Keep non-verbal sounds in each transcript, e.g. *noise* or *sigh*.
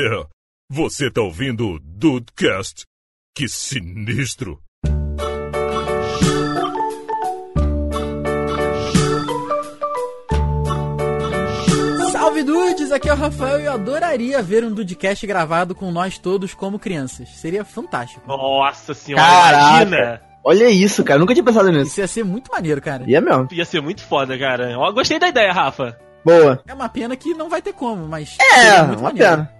É, você tá ouvindo o Dudecast? Que sinistro! Salve dudes, aqui é o Rafael e eu adoraria ver um Dudecast gravado com nós todos como crianças. Seria fantástico. Nossa senhora, Caraca. imagina! Olha isso, cara. Nunca tinha pensado nisso. Isso ia ser muito maneiro, cara. E é mesmo. Ia ser muito foda, cara. Ó, gostei da ideia, Rafa. Boa. É uma pena que não vai ter como, mas. É, uma maneiro. pena.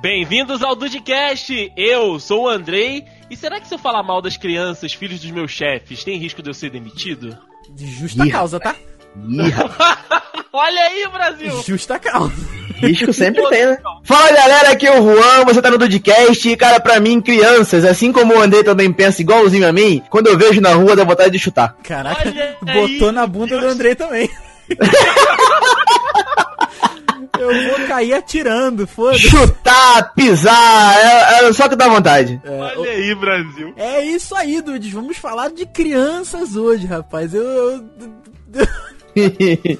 Bem-vindos ao Dudcast! Eu sou o Andrei. E será que se eu falar mal das crianças, filhos dos meus chefes, tem risco de eu ser demitido? De justa Ih, causa, tá? *laughs* Olha aí, Brasil! Justa causa. risco sempre *laughs* tem, né? Fala galera, aqui é o Juan, você tá no Dudcast e cara, pra mim, crianças, assim como o Andrei também pensa igualzinho a mim, quando eu vejo na rua dá vontade de chutar. Caraca, Olha botou aí, na bunda do Deus. Andrei também. *laughs* Eu vou cair atirando, foda-se. Chutar, pisar, é, é só que dá vontade. É, Olha aí, Brasil! É isso aí, Dudes. Vamos falar de crianças hoje, rapaz. Eu. Eu, *laughs*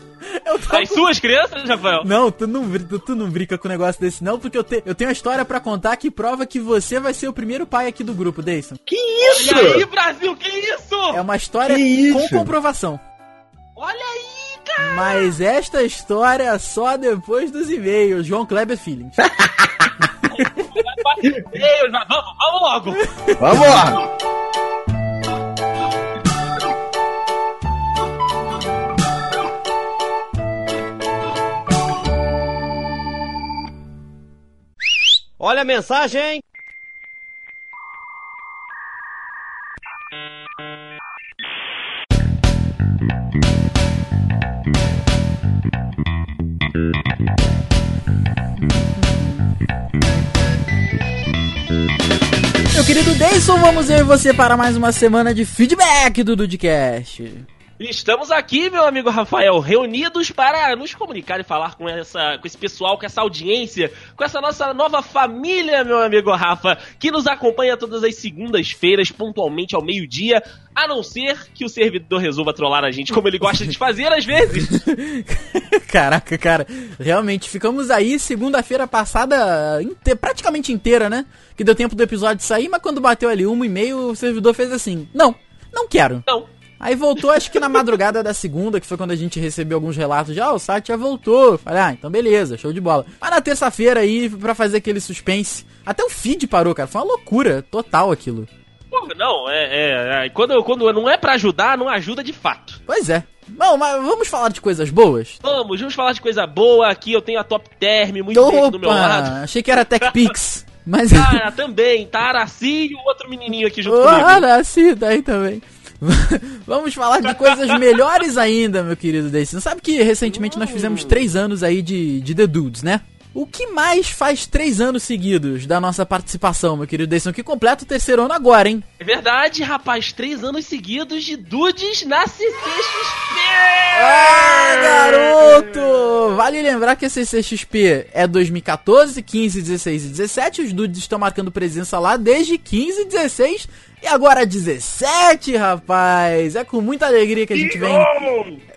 eu tava- Das suas crianças, Rafael? Não, tu não, tu, tu não brinca com um negócio desse, não, porque eu, te- eu tenho uma história pra contar que prova que você vai ser o primeiro pai aqui do grupo, Deison. que Olha isso? aí, Brasil, que isso? É uma história com comprovação. Olha aí! Mas esta história é só depois dos e-mails. João Kleber Feelings. Vamos, vamos logo! Vamos lá. Olha a mensagem! Meu querido Deison, vamos e você para mais uma semana de feedback do Dudcast. Estamos aqui, meu amigo Rafael, reunidos para nos comunicar e falar com, essa, com esse pessoal, com essa audiência, com essa nossa nova família, meu amigo Rafa, que nos acompanha todas as segundas-feiras, pontualmente ao meio-dia, a não ser que o servidor resolva trollar a gente, como ele gosta de fazer às vezes. *laughs* Caraca, cara, realmente ficamos aí segunda-feira passada inte- praticamente inteira, né? Que deu tempo do episódio sair, mas quando bateu ali uma e meio, o servidor fez assim: Não, não quero. Não. Aí voltou, acho que na madrugada da segunda, que foi quando a gente recebeu alguns relatos de, ah, o site já voltou. Falei, ah, então beleza, show de bola. Mas na terça-feira aí, pra fazer aquele suspense, até o feed parou, cara. Foi uma loucura total aquilo. Pô, não, é, é, é, quando, quando não é pra ajudar, não ajuda de fato. Pois é. Bom, mas vamos falar de coisas boas? Vamos, vamos falar de coisa boa, aqui eu tenho a Top Term, muito bem do meu lado. Achei que era TechPix. *laughs* Mas... Ah, também, tá Araci e o outro menininho aqui junto comigo. Ah, nasci daí também. *laughs* Vamos falar de coisas melhores ainda, meu querido Daisy. Sabe que recentemente nós fizemos três anos aí de, de The Dudes, né? O que mais faz três anos seguidos da nossa participação, meu querido Deison? Que completa o terceiro ano agora, hein? É verdade, rapaz, três anos seguidos de Dudes na CCXP! Ah, garoto! Vale lembrar que a CCXP é 2014, 15, 16 e 17. Os dudes estão marcando presença lá desde 15, 16 e agora 17, rapaz! É com muita alegria que a gente vem.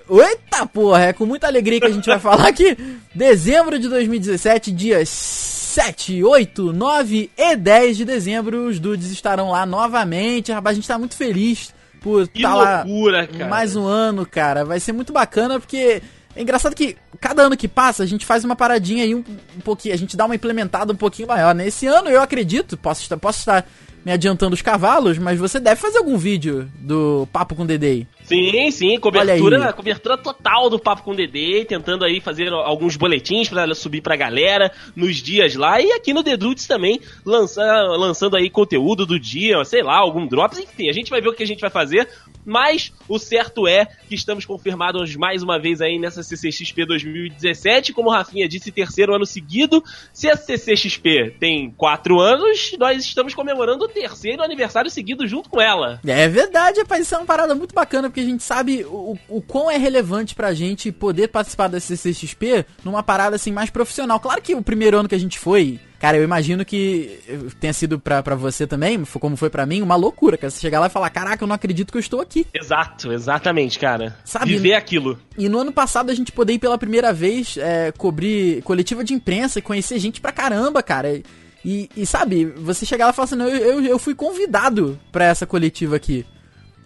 Eita porra, é com muita alegria que a gente vai *laughs* falar aqui. Dezembro de 2017, dias 7, 8, 9 e 10 de dezembro, os dudes estarão lá novamente. Rapaz, a gente tá muito feliz por Que estar lá loucura, cara. mais um ano, cara. Vai ser muito bacana porque é engraçado que cada ano que passa a gente faz uma paradinha aí um, um pouquinho, a gente dá uma implementada um pouquinho maior. Nesse ano eu acredito, posso estar, posso estar me adiantando os cavalos, mas você deve fazer algum vídeo do Papo com Dedê. Sim, sim, cobertura, cobertura total do Papo com o Dedê, tentando aí fazer alguns boletins pra subir pra galera nos dias lá. E aqui no The Dudes também, lança, lançando aí conteúdo do dia, sei lá, algum drops, enfim, a gente vai ver o que a gente vai fazer, mas o certo é que estamos confirmados mais uma vez aí nessa CCXP 2017, como o Rafinha disse, terceiro ano seguido. Se a CCXP tem quatro anos, nós estamos comemorando o terceiro aniversário seguido junto com ela. É verdade, rapaz, isso é uma parada muito bacana, porque a gente sabe o, o quão é relevante pra gente poder participar da CCXP numa parada assim mais profissional. Claro que o primeiro ano que a gente foi, cara, eu imagino que tenha sido pra, pra você também, como foi pra mim, uma loucura, cara. Você chegar lá e falar, caraca, eu não acredito que eu estou aqui. Exato, exatamente, cara. Sabe, Viver aquilo. E no ano passado a gente poder ir pela primeira vez é, cobrir coletiva de imprensa e conhecer gente pra caramba, cara. E, e sabe, você chegar lá e falar assim, não, eu, eu, eu fui convidado pra essa coletiva aqui.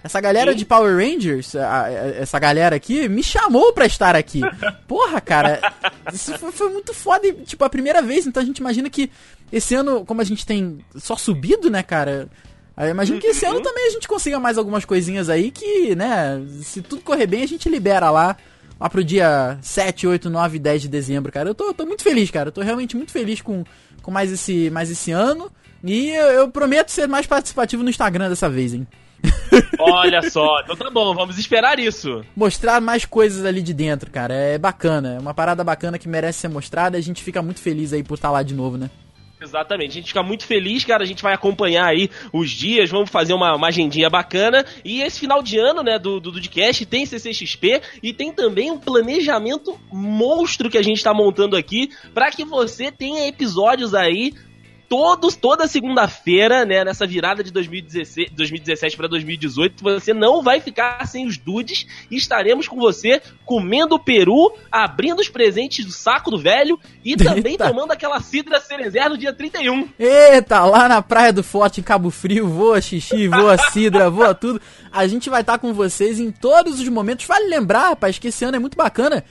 Essa galera Sim. de Power Rangers, a- a- essa galera aqui, me chamou pra estar aqui. *laughs* Porra, cara, isso foi, foi muito foda, e, tipo, a primeira vez, então a gente imagina que esse ano, como a gente tem só subido, né, cara, eu imagino que esse ano também a gente consiga mais algumas coisinhas aí que, né, se tudo correr bem, a gente libera lá, lá pro dia 7, 8, 9, 10 de dezembro, cara. Eu tô, tô muito feliz, cara, eu tô realmente muito feliz com, com mais, esse, mais esse ano, e eu, eu prometo ser mais participativo no Instagram dessa vez, hein. Olha só, então tá bom, vamos esperar isso. mostrar mais coisas ali de dentro, cara. É bacana, é uma parada bacana que merece ser mostrada e a gente fica muito feliz aí por estar lá de novo, né? Exatamente, a gente fica muito feliz, cara. A gente vai acompanhar aí os dias, vamos fazer uma, uma agendinha bacana. E esse final de ano, né, do, do Dudcast tem CCXP e tem também um planejamento monstro que a gente tá montando aqui para que você tenha episódios aí. Todos, toda segunda-feira, né, nessa virada de 2016, 2017 para 2018, você não vai ficar sem os dudes e estaremos com você comendo peru, abrindo os presentes do saco do velho e também Eita. tomando aquela cidra cerezer no dia 31. Eita, lá na Praia do Forte, em Cabo Frio, voa xixi, voa cidra, voa tudo. A gente vai estar com vocês em todos os momentos. Vale lembrar, rapaz, que esse ano é muito bacana.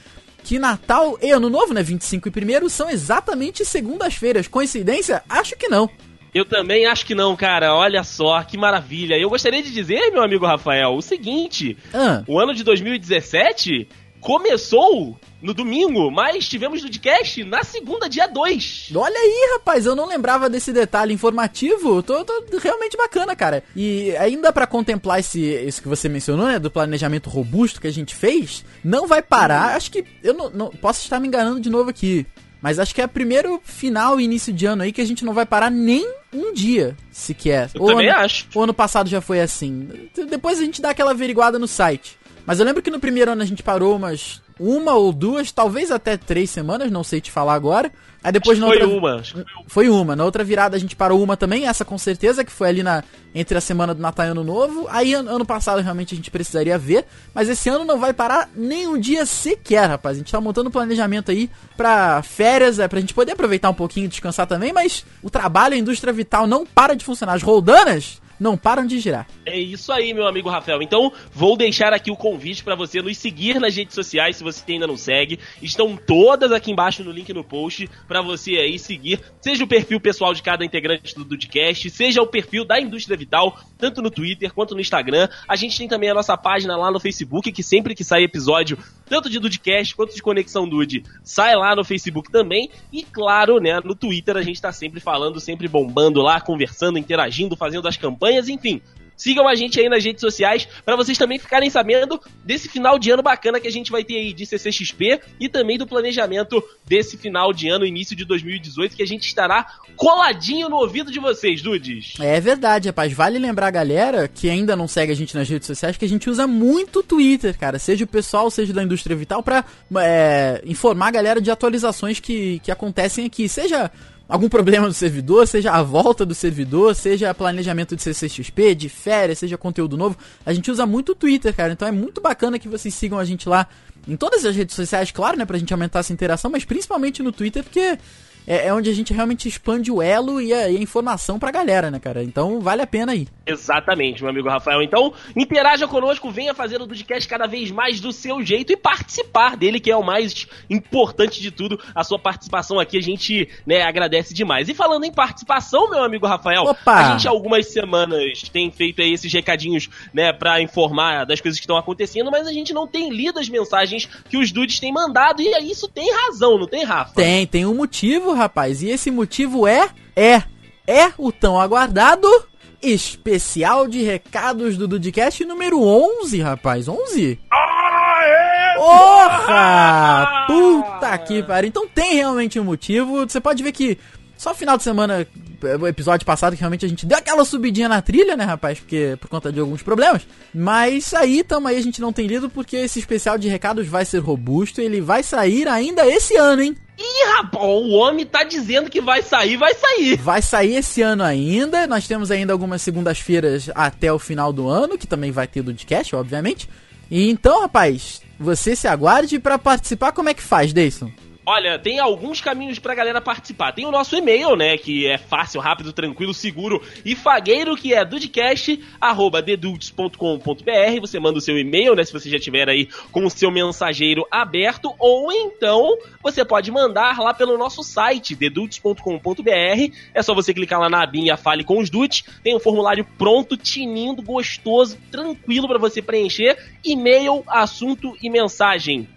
Que Natal e Ano Novo, né? 25 e 1 são exatamente segundas-feiras. Coincidência? Acho que não. Eu também acho que não, cara. Olha só, que maravilha. Eu gostaria de dizer, meu amigo Rafael, o seguinte: Ah, o ano de 2017 começou no domingo, mas tivemos podcast na segunda, dia 2. olha aí, rapaz, eu não lembrava desse detalhe informativo. Tô, tô realmente bacana, cara. E ainda pra contemplar esse, isso que você mencionou, né, do planejamento robusto que a gente fez, não vai parar. Acho que eu não, não- posso estar me enganando de novo aqui, mas acho que é o primeiro final e início de ano aí que a gente não vai parar nem um dia sequer. Eu também ano, acho. o ano passado já foi assim. Depois a gente dá aquela averiguada no site. Mas eu lembro que no primeiro ano a gente parou umas uma ou duas, talvez até três semanas, não sei te falar agora. Aí depois na Foi outra... uma. acho que foi uma. Foi uma. Na outra virada a gente parou uma também, essa com certeza, que foi ali na entre a semana do Natal e Ano Novo. Aí an- ano passado realmente a gente precisaria ver, mas esse ano não vai parar nem um dia sequer, rapaz. A gente tá montando um planejamento aí pra férias, é pra gente poder aproveitar um pouquinho e descansar também, mas o trabalho, a indústria vital não para de funcionar. As roldanas não param de girar. É isso aí, meu amigo Rafael. Então, vou deixar aqui o convite pra você nos seguir nas redes sociais, se você ainda não segue. Estão todas aqui embaixo no link no post pra você aí seguir, seja o perfil pessoal de cada integrante do Dudcast, seja o perfil da Indústria Vital, tanto no Twitter quanto no Instagram. A gente tem também a nossa página lá no Facebook, que sempre que sai episódio, tanto de Dudcast quanto de Conexão Dude, sai lá no Facebook também. E claro, né, no Twitter a gente tá sempre falando, sempre bombando lá, conversando, interagindo, fazendo as campanhas, enfim. Sigam a gente aí nas redes sociais para vocês também ficarem sabendo desse final de ano bacana que a gente vai ter aí de CCXP e também do planejamento desse final de ano, início de 2018, que a gente estará coladinho no ouvido de vocês, Dudes. É verdade, rapaz. Vale lembrar a galera que ainda não segue a gente nas redes sociais que a gente usa muito Twitter, cara. Seja o pessoal, seja da indústria vital, pra é, informar a galera de atualizações que, que acontecem aqui. Seja algum problema do servidor, seja a volta do servidor, seja planejamento de CCXP, de férias, seja conteúdo novo. A gente usa muito o Twitter, cara. Então é muito bacana que vocês sigam a gente lá em todas as redes sociais, claro, né? Pra gente aumentar essa interação, mas principalmente no Twitter, porque é, é onde a gente realmente expande o elo e a, e a informação pra galera, né, cara? Então vale a pena aí. Exatamente, meu amigo Rafael. Então, interaja conosco, venha fazer o Dudcast cada vez mais do seu jeito e participar dele, que é o mais importante de tudo. A sua participação aqui a gente né, agradece demais. E falando em participação, meu amigo Rafael, Opa! a gente há algumas semanas tem feito aí esses recadinhos né, para informar das coisas que estão acontecendo, mas a gente não tem lido as mensagens que os dudes têm mandado e isso tem razão, não tem, Rafa? Tem, tem um motivo, rapaz. E esse motivo é, é, é o tão aguardado especial de recados do Dudcast número 11, rapaz. 11? Porra! Puta que pariu. Então tem realmente um motivo. Você pode ver que Só final de semana, o episódio passado, que realmente a gente deu aquela subidinha na trilha, né, rapaz? Porque por conta de alguns problemas. Mas aí, tamo aí, a gente não tem lido porque esse especial de recados vai ser robusto. Ele vai sair ainda esse ano, hein? Ih, rapaz, o homem tá dizendo que vai sair, vai sair. Vai sair esse ano ainda. Nós temos ainda algumas segundas-feiras até o final do ano, que também vai ter do podcast, obviamente. E então, rapaz, você se aguarde para participar. Como é que faz, Deison? Olha, tem alguns caminhos pra galera participar. Tem o nosso e-mail, né, que é fácil, rápido, tranquilo, seguro e fagueiro, que é dudcast@dedudes.com.br. Você manda o seu e-mail, né, se você já tiver aí com o seu mensageiro aberto, ou então você pode mandar lá pelo nosso site, dedudes.com.br. É só você clicar lá na abinha Fale com os Dudes. Tem um formulário pronto, tinindo, gostoso, tranquilo para você preencher. E-mail, assunto e mensagem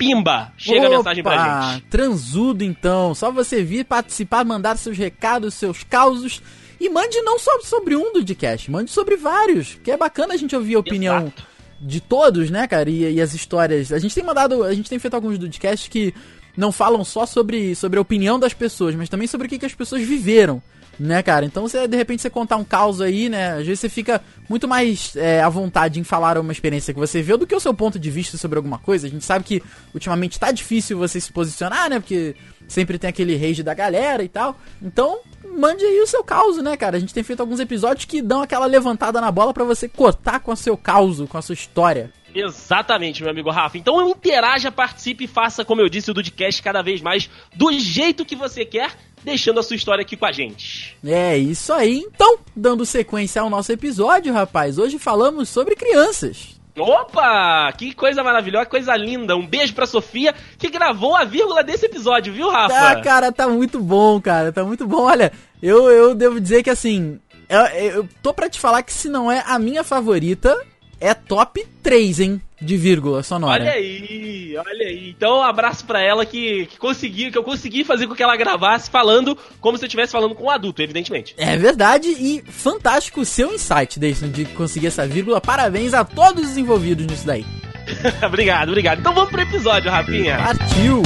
pimba, chega Opa, a mensagem pra gente. Transudo então, só você vir participar, mandar seus recados, seus causos e mande não só sobre um do podcast, mande sobre vários, que é bacana a gente ouvir a opinião Exato. de todos, né, cara, e, e, as histórias. A gente tem mandado, a gente tem feito alguns podcasts que não falam só sobre, sobre a opinião das pessoas, mas também sobre o que, que as pessoas viveram né, cara? Então você, de repente, você contar um caos aí, né? Às vezes você fica muito mais é, à vontade em falar uma experiência que você viu do que o seu ponto de vista sobre alguma coisa. A gente sabe que ultimamente tá difícil você se posicionar, né? Porque sempre tem aquele rage da galera e tal. Então, mande aí o seu caos, né, cara? A gente tem feito alguns episódios que dão aquela levantada na bola para você cortar com o seu caos, com a sua história. Exatamente, meu amigo Rafa. Então interaja, participe e faça, como eu disse, o Dudcast cada vez mais do jeito que você quer deixando a sua história aqui com a gente. É isso aí. Então, dando sequência ao nosso episódio, rapaz, hoje falamos sobre crianças. Opa! Que coisa maravilhosa, que coisa linda. Um beijo pra Sofia, que gravou a vírgula desse episódio, viu, Rafa? Ah, cara, tá muito bom, cara. Tá muito bom. Olha, eu, eu devo dizer que assim. Eu, eu tô pra te falar que se não é a minha favorita, é top 3, hein? De vírgula sonora. Olha aí, olha aí. Então, um abraço para ela que, que consegui, que eu consegui fazer com que ela gravasse falando como se eu estivesse falando com um adulto, evidentemente. É verdade e fantástico o seu insight, Deison, de conseguir essa vírgula. Parabéns a todos os envolvidos nisso daí. *laughs* obrigado, obrigado. Então vamos pro episódio, Rafinha. Partiu!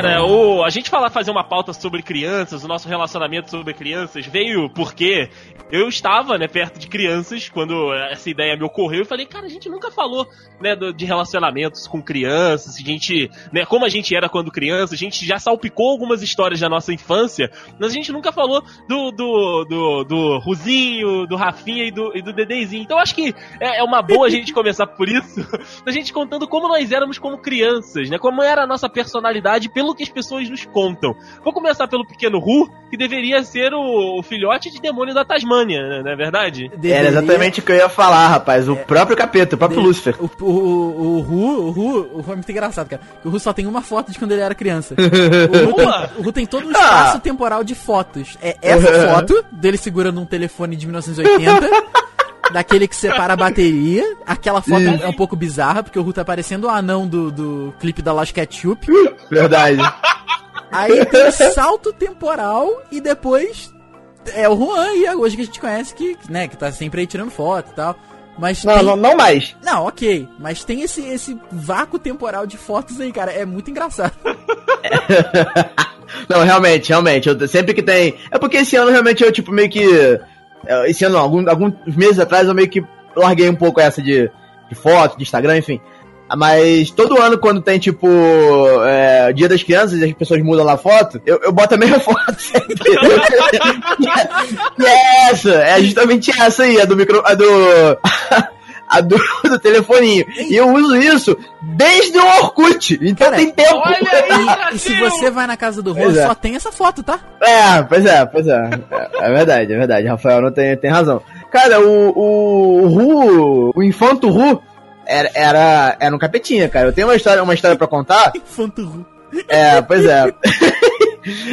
Cara, o, a gente falar fazer uma pauta sobre crianças, o nosso relacionamento sobre crianças, veio porque eu estava, né, perto de crianças quando essa ideia me ocorreu e falei, cara, a gente nunca falou, né, de relacionamentos com crianças, a gente, né, como a gente era quando criança, a gente já salpicou algumas histórias da nossa infância, mas a gente nunca falou do, do, do, do Ruzinho, do Rafinha e do, e do Dedezinho. Então acho que é, é uma boa a gente começar por isso, *laughs* a gente contando como nós éramos como crianças, né, como era a nossa personalidade pelo pelo que as pessoas nos contam. Vou começar pelo pequeno Ru, que deveria ser o, o filhote de demônio da Tasmânia, né? não é verdade? Deveria... Era exatamente o que eu ia falar, rapaz. O é... próprio capeta, o próprio de... Lúcifer. O, o, o, Ru, o Ru, o Ru é muito engraçado, cara. O Ru só tem uma foto de quando ele era criança. *laughs* o, Ru tem, o Ru tem todo um espaço ah. temporal de fotos. É essa foto dele segurando um telefone de 1980. *laughs* daquele que separa a bateria. Aquela foto Isso. é um pouco bizarra, porque o Ru tá parecendo o anão do, do clipe da Lost Ketchup. Verdade. Aí tem o salto temporal e depois é o Juan e hoje que a gente conhece que, né, que tá sempre aí tirando foto e tal. Mas não, tem... não, não, mais. Não, ok. Mas tem esse, esse vácuo temporal de fotos aí, cara. É muito engraçado. *laughs* não, realmente, realmente. Eu, sempre que tem. É porque esse ano realmente eu, tipo, meio que esse ano, algum, alguns meses atrás, eu meio que larguei um pouco essa de, de foto, de Instagram, enfim. Mas todo ano, quando tem, tipo, é, Dia das Crianças e as pessoas mudam lá a foto, eu, eu boto a mesma *laughs* foto sempre. *laughs* e é essa, é justamente essa aí, a do micro. A do. *laughs* a do, *laughs* do telefoninho. E eu uso isso desde o Orkut. Então Cara, tem tempo. Olha aí, *laughs* e, se você vai na casa do Rô, é. só tem essa foto, tá? É, pois é, pois é. É, é verdade, é verdade. Rafael não tem, tem razão. Cara, o, o, o Ru, o Infanto Ru, era, era, era um capetinha, cara. Eu tenho uma história, uma história pra contar. *laughs* Infanto Ru. É, pois é.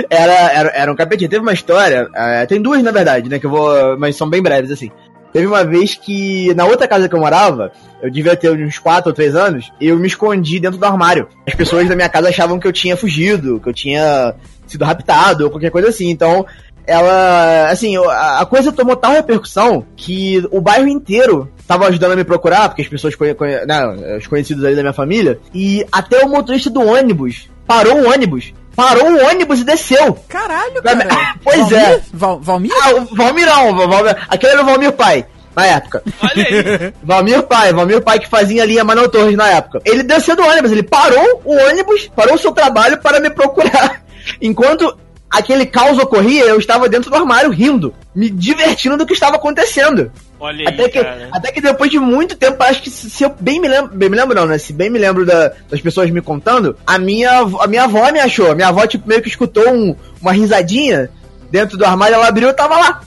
era, era, era um capetinha. Teve uma história, é, tem duas na verdade, né, que eu vou, mas são bem breves, assim. Teve uma vez que, na outra casa que eu morava, eu devia ter uns 4 ou 3 anos, eu me escondi dentro do armário. As pessoas da minha casa achavam que eu tinha fugido, que eu tinha sido raptado ou qualquer coisa assim. Então, ela, assim, a coisa tomou tal repercussão que o bairro inteiro tava ajudando a me procurar, porque as pessoas, conhe, conhe, né, os conhecidos ali da minha família, e até o motorista do ônibus parou o ônibus. Parou o ônibus e desceu. Caralho, cara. *laughs* Pois Valmir? é. Val, Valmir? Ah, Valmirão, Valmir, aquele era o Valmir Pai, na época. Olha aí. *laughs* Valmir Pai, Valmir Pai que fazia ali a Manuel Torres na época. Ele desceu do ônibus, ele parou o ônibus, parou o seu trabalho para me procurar. *laughs* Enquanto aquele caos ocorria, eu estava dentro do armário rindo, me divertindo do que estava acontecendo. Olha aí, Até que, cara. até que depois de muito tempo, acho que se, se eu bem me lembro, bem me lembro não, né? Se bem me lembro da- das pessoas me contando, a minha, avó- a minha avó me achou. A minha avó, tipo, meio que escutou um- uma risadinha dentro do armário, ela abriu e tava lá.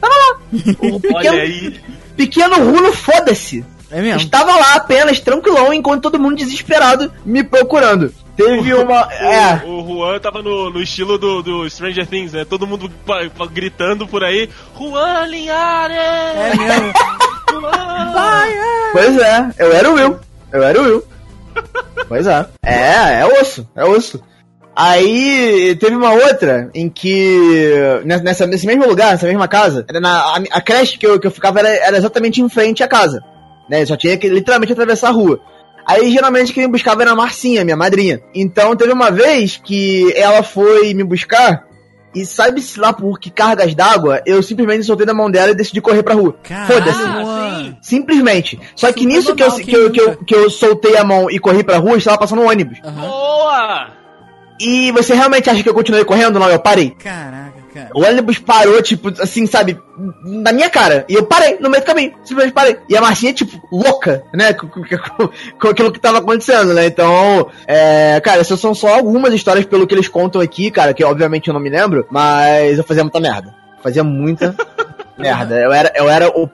Tava lá. O *laughs* Olha pequeno, aí. pequeno Rulo, foda-se. É mesmo? Estava lá apenas, tranquilão, enquanto todo mundo desesperado me procurando. Teve uma. É. O, o Juan tava no, no estilo do, do Stranger Things, né? Todo mundo gritando por aí. Juan Linhares! É mesmo. *laughs* Juan! É. Pois é, eu era o Will. Eu era o Will. *laughs* Pois é. É, é osso, é osso. Aí teve uma outra em que. Nessa, nesse mesmo lugar, nessa mesma casa, era na, a, a creche que eu, que eu ficava era, era exatamente em frente à casa. Né? Só tinha que literalmente atravessar a rua. Aí geralmente quem me buscava era a Marcinha, minha madrinha. Então teve uma vez que ela foi me buscar. E sabe-se lá por que cargas d'água, eu simplesmente soltei da mão dela e decidi correr pra rua. Foda-se. Simplesmente. Só que nisso que eu, que, eu, que, eu, que eu soltei a mão e corri pra rua, estava passando um ônibus. Aham. Boa! E você realmente acha que eu continuei correndo? Não, eu parei. Caraca, cara. O ônibus parou, tipo, assim, sabe, na minha cara. E eu parei, no meio do caminho. Simplesmente parei. E a Marcinha, tipo, louca, né? Com, com- com- com aquilo que tava acontecendo, né? Então, é, cara, essas são só algumas histórias pelo que eles contam aqui, cara, que obviamente eu não me lembro, mas eu fazia muita merda. Fazia muita *laughs* merda. Eu era, eu era o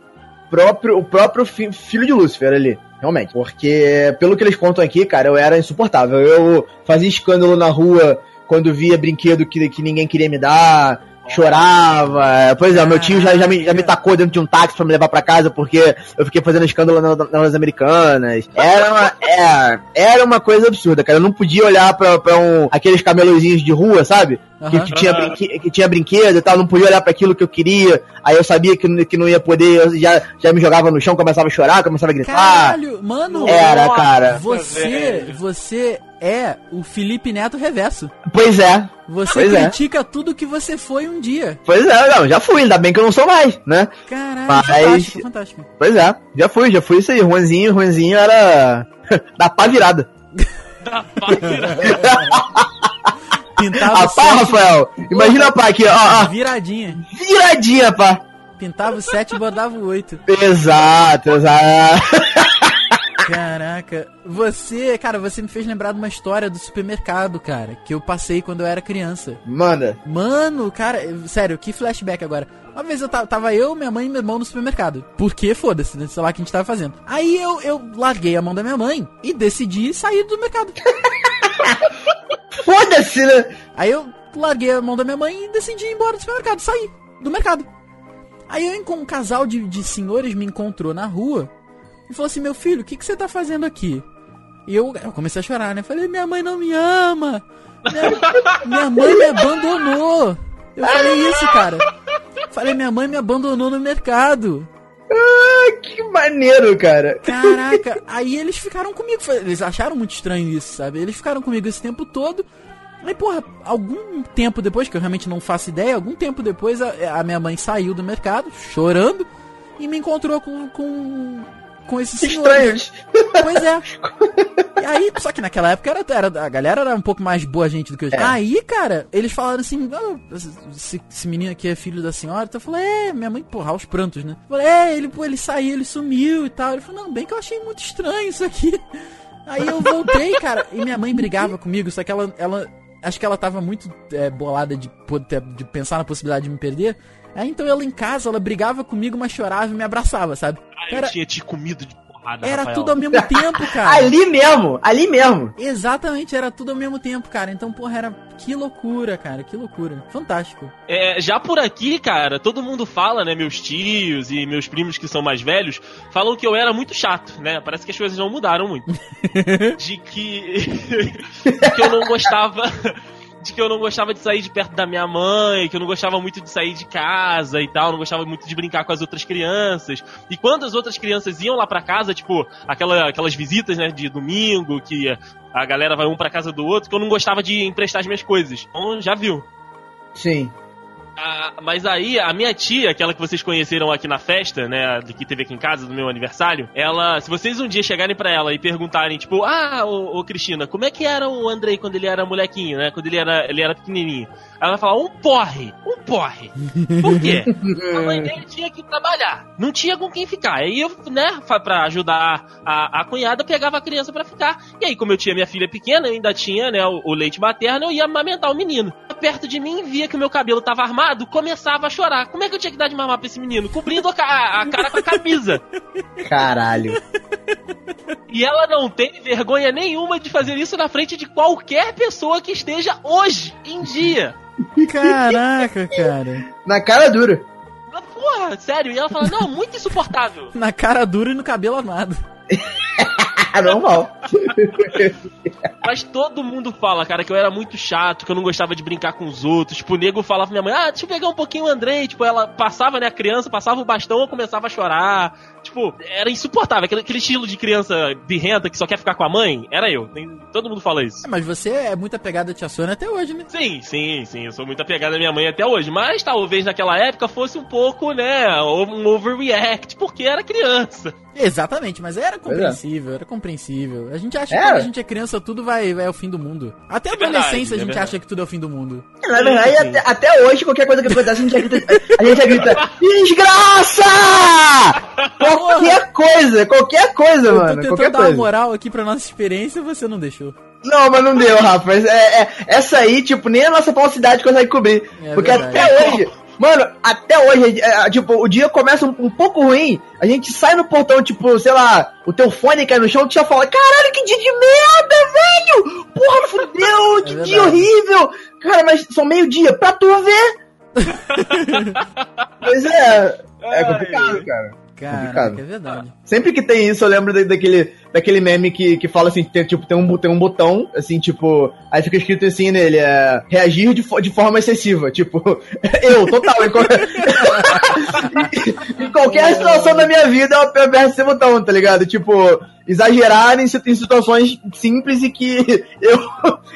próprio, o próprio fi- filho de Lúcifer ali. Realmente. Porque, pelo que eles contam aqui, cara, eu era insuportável. Eu fazia escândalo na rua quando via brinquedo que, que ninguém queria me dar. Chorava. Pois é, meu tio já, já, me, já me tacou dentro de um táxi pra me levar pra casa porque eu fiquei fazendo escândalo na- nas americanas. Era uma, é, era uma coisa absurda, cara. Eu não podia olhar pra, pra um, aqueles camelozinhos de rua, sabe? Que, Aham. que tinha, brinque- que tinha brinquedo e tal, não podia olhar para aquilo que eu queria. Aí eu sabia que, não- que não ia poder, eu já, já me jogava no chão, começava a chorar, começava a gritar. Caralho, mano. Era, cara. Você, você é o Felipe Neto reverso. Pois é, Você Pois é. critica tudo que você foi um dia. pois é, não, já fui, ainda bem que eu não sou mais, né? Caralho, Mas- fantástico, fantástico. Pois é, já fui, já fui isso aí. Juanzinho, Juanzinho era *laughs* da pá virada. Da página. *laughs* Pintava A pá, sete, Rafael, imagina a pá aqui, ó, ó, viradinha. viradinha, pá. Pintava o 7 e bordava o 8. Exato, exato. *laughs* Caraca, você, cara, você me fez lembrar de uma história do supermercado, cara, que eu passei quando eu era criança. Manda. Mano, cara, sério, que flashback agora. Uma vez eu tava, eu, minha mãe e meu irmão no supermercado. Porque, foda-se, né? sei lá o que a gente tava fazendo. Aí eu, eu larguei a mão da minha mãe e decidi sair do mercado. *laughs* Foda-se, né? Aí eu larguei a mão da minha mãe e decidi ir embora do supermercado, sair do mercado. Aí eu, um casal de, de senhores me encontrou na rua e falou assim: Meu filho, o que, que você tá fazendo aqui? E eu, eu comecei a chorar, né? Falei: Minha mãe não me ama. Minha, minha mãe me abandonou. Eu falei isso, cara. Falei: Minha mãe me abandonou no mercado. Que maneiro, cara. Caraca, aí eles ficaram comigo. Eles acharam muito estranho isso, sabe? Eles ficaram comigo esse tempo todo. Aí, porra, algum tempo depois, que eu realmente não faço ideia, algum tempo depois a, a minha mãe saiu do mercado, chorando, e me encontrou com, com, com esse senhor. Estranhos. Pois é. E aí, só que naquela época era, era- a galera era um pouco mais boa gente do que hoje. É. Aí, cara, eles falaram assim: "Ah, esse, esse menino aqui é filho da senhora. Então eu falei: é, minha mãe, porra, aos prantos, né? Eu falei: é, ele, pô, ele saiu, ele sumiu e tal. Ele falou: não, bem que eu achei muito estranho isso aqui. Aí eu voltei, cara, e minha mãe brigava comigo, só que ela. ela acho que ela tava muito é, bolada de, poder- de pensar na possibilidade de me perder. Aí então ela em casa, ela brigava comigo, mas chorava e me abraçava, sabe? Ah, eu Era, tinha te comido de porrada, era Rafael. tudo ao mesmo tempo, *laughs* cara. Ali mesmo, ali mesmo. Exatamente, era tudo ao mesmo tempo, cara. Então, porra, era. Que loucura, cara, que loucura. Fantástico. É, já por aqui, cara, todo mundo fala, né? Meus tios e meus primos que são mais velhos falam que eu era muito chato, né? Parece que as coisas não mudaram muito. *laughs* De que. *laughs* de que eu não gostava. De que eu não gostava de sair de perto da minha mãe, que eu não gostava muito de sair de casa e tal, não gostava muito de brincar com as outras crianças. E quando as outras crianças iam lá pra casa, tipo, aquela, aquelas visitas, né, de domingo, que a galera vai um pra casa do outro, que eu não gostava de emprestar as minhas coisas. Então, já viu. Sim. Ah, mas aí, a minha tia, aquela que vocês conheceram aqui na festa, né, que teve aqui em casa no meu aniversário, ela, se vocês um dia chegarem pra ela e perguntarem, tipo, ah, ô, ô, Cristina, como é que era o Andrei quando ele era molequinho, né, quando ele era, ele era pequenininho? Ela vai falar, um porre, um porre. Por quê? *laughs* A mãe dele tinha que trabalhar, não tinha com quem ficar. Aí eu, né, pra ajudar a, a cunhada, pegava a criança pra ficar. E aí, como eu tinha minha filha pequena, eu ainda tinha, né, o, o leite materno, eu ia amamentar o menino. Perto de mim, via que o meu cabelo tava armado, começava a chorar. Como é que eu tinha que dar de mamar pra esse menino? Cobrindo a, ca- a cara com a camisa. Caralho. E ela não tem vergonha nenhuma de fazer isso na frente de qualquer pessoa que esteja hoje, em dia. Caraca, cara. Na cara dura. Porra, sério. E ela fala, não, muito insuportável. Na cara dura e no cabelo armado. *laughs* *laughs* Normal. Mas todo mundo fala, cara, que eu era muito chato, que eu não gostava de brincar com os outros. Tipo, o nego falava pra minha mãe, ah, deixa eu pegar um pouquinho o Andrei. Tipo, ela passava, né, a criança, passava o bastão, eu começava a chorar. Tipo, era insuportável. Aquele, aquele estilo de criança birrenta que só quer ficar com a mãe, era eu. Tem- todo mundo fala isso. É, Mas você é muito apegado a tia Sônia até hoje, né? Sim, sim, sim. Eu sou muito apegado à minha mãe até hoje. Mas talvez naquela época fosse um pouco, né, um overreact, porque era criança. Exatamente, mas era é. compreensível, era compreensível. A gente acha que quando a gente é criança, tudo vai, vai ao fim do mundo. Até a É verdade, adolescência é a gente verdade. acha que tudo é o fim do mundo. Na verdade, até, até hoje, qualquer coisa que acontece, a gente já grita. A gente já grita Desgraça! *laughs* Qualquer coisa, qualquer coisa, Eu mano. tentando Qualquer dar uma coisa. moral aqui pra nossa experiência e você não deixou. Não, mas não deu, Rafa. Mas é, é- essa aí, tipo, nem a nossa falsidade consegue cobrir. É porque verdade. até hoje, mano, até hoje, é, tipo, o dia começa um, um pouco ruim, a gente sai no portão, tipo, sei lá, o teu fone cai no chão, tu já fala, caralho, que dia de merda, velho! Porra, fudeu, que É dia verdade. horrível! Cara, mas são meio-dia, pra tu ver! *laughs* pois é, é complicado, cara. Caraca, Complicado. é verdade. Sempre que tem isso, eu lembro da- daquele, daquele meme que, que fala assim, tem, tipo, tem um, tem um botão, assim, tipo, aí fica escrito assim nele, é, reagir de, de forma excessiva, tipo, *laughs* eu, total, em, qual- *laughs* em qualquer situação da minha vida eu aperto esse botão, tá ligado? Tipo, exagerar em, em situações simples e que *laughs* eu,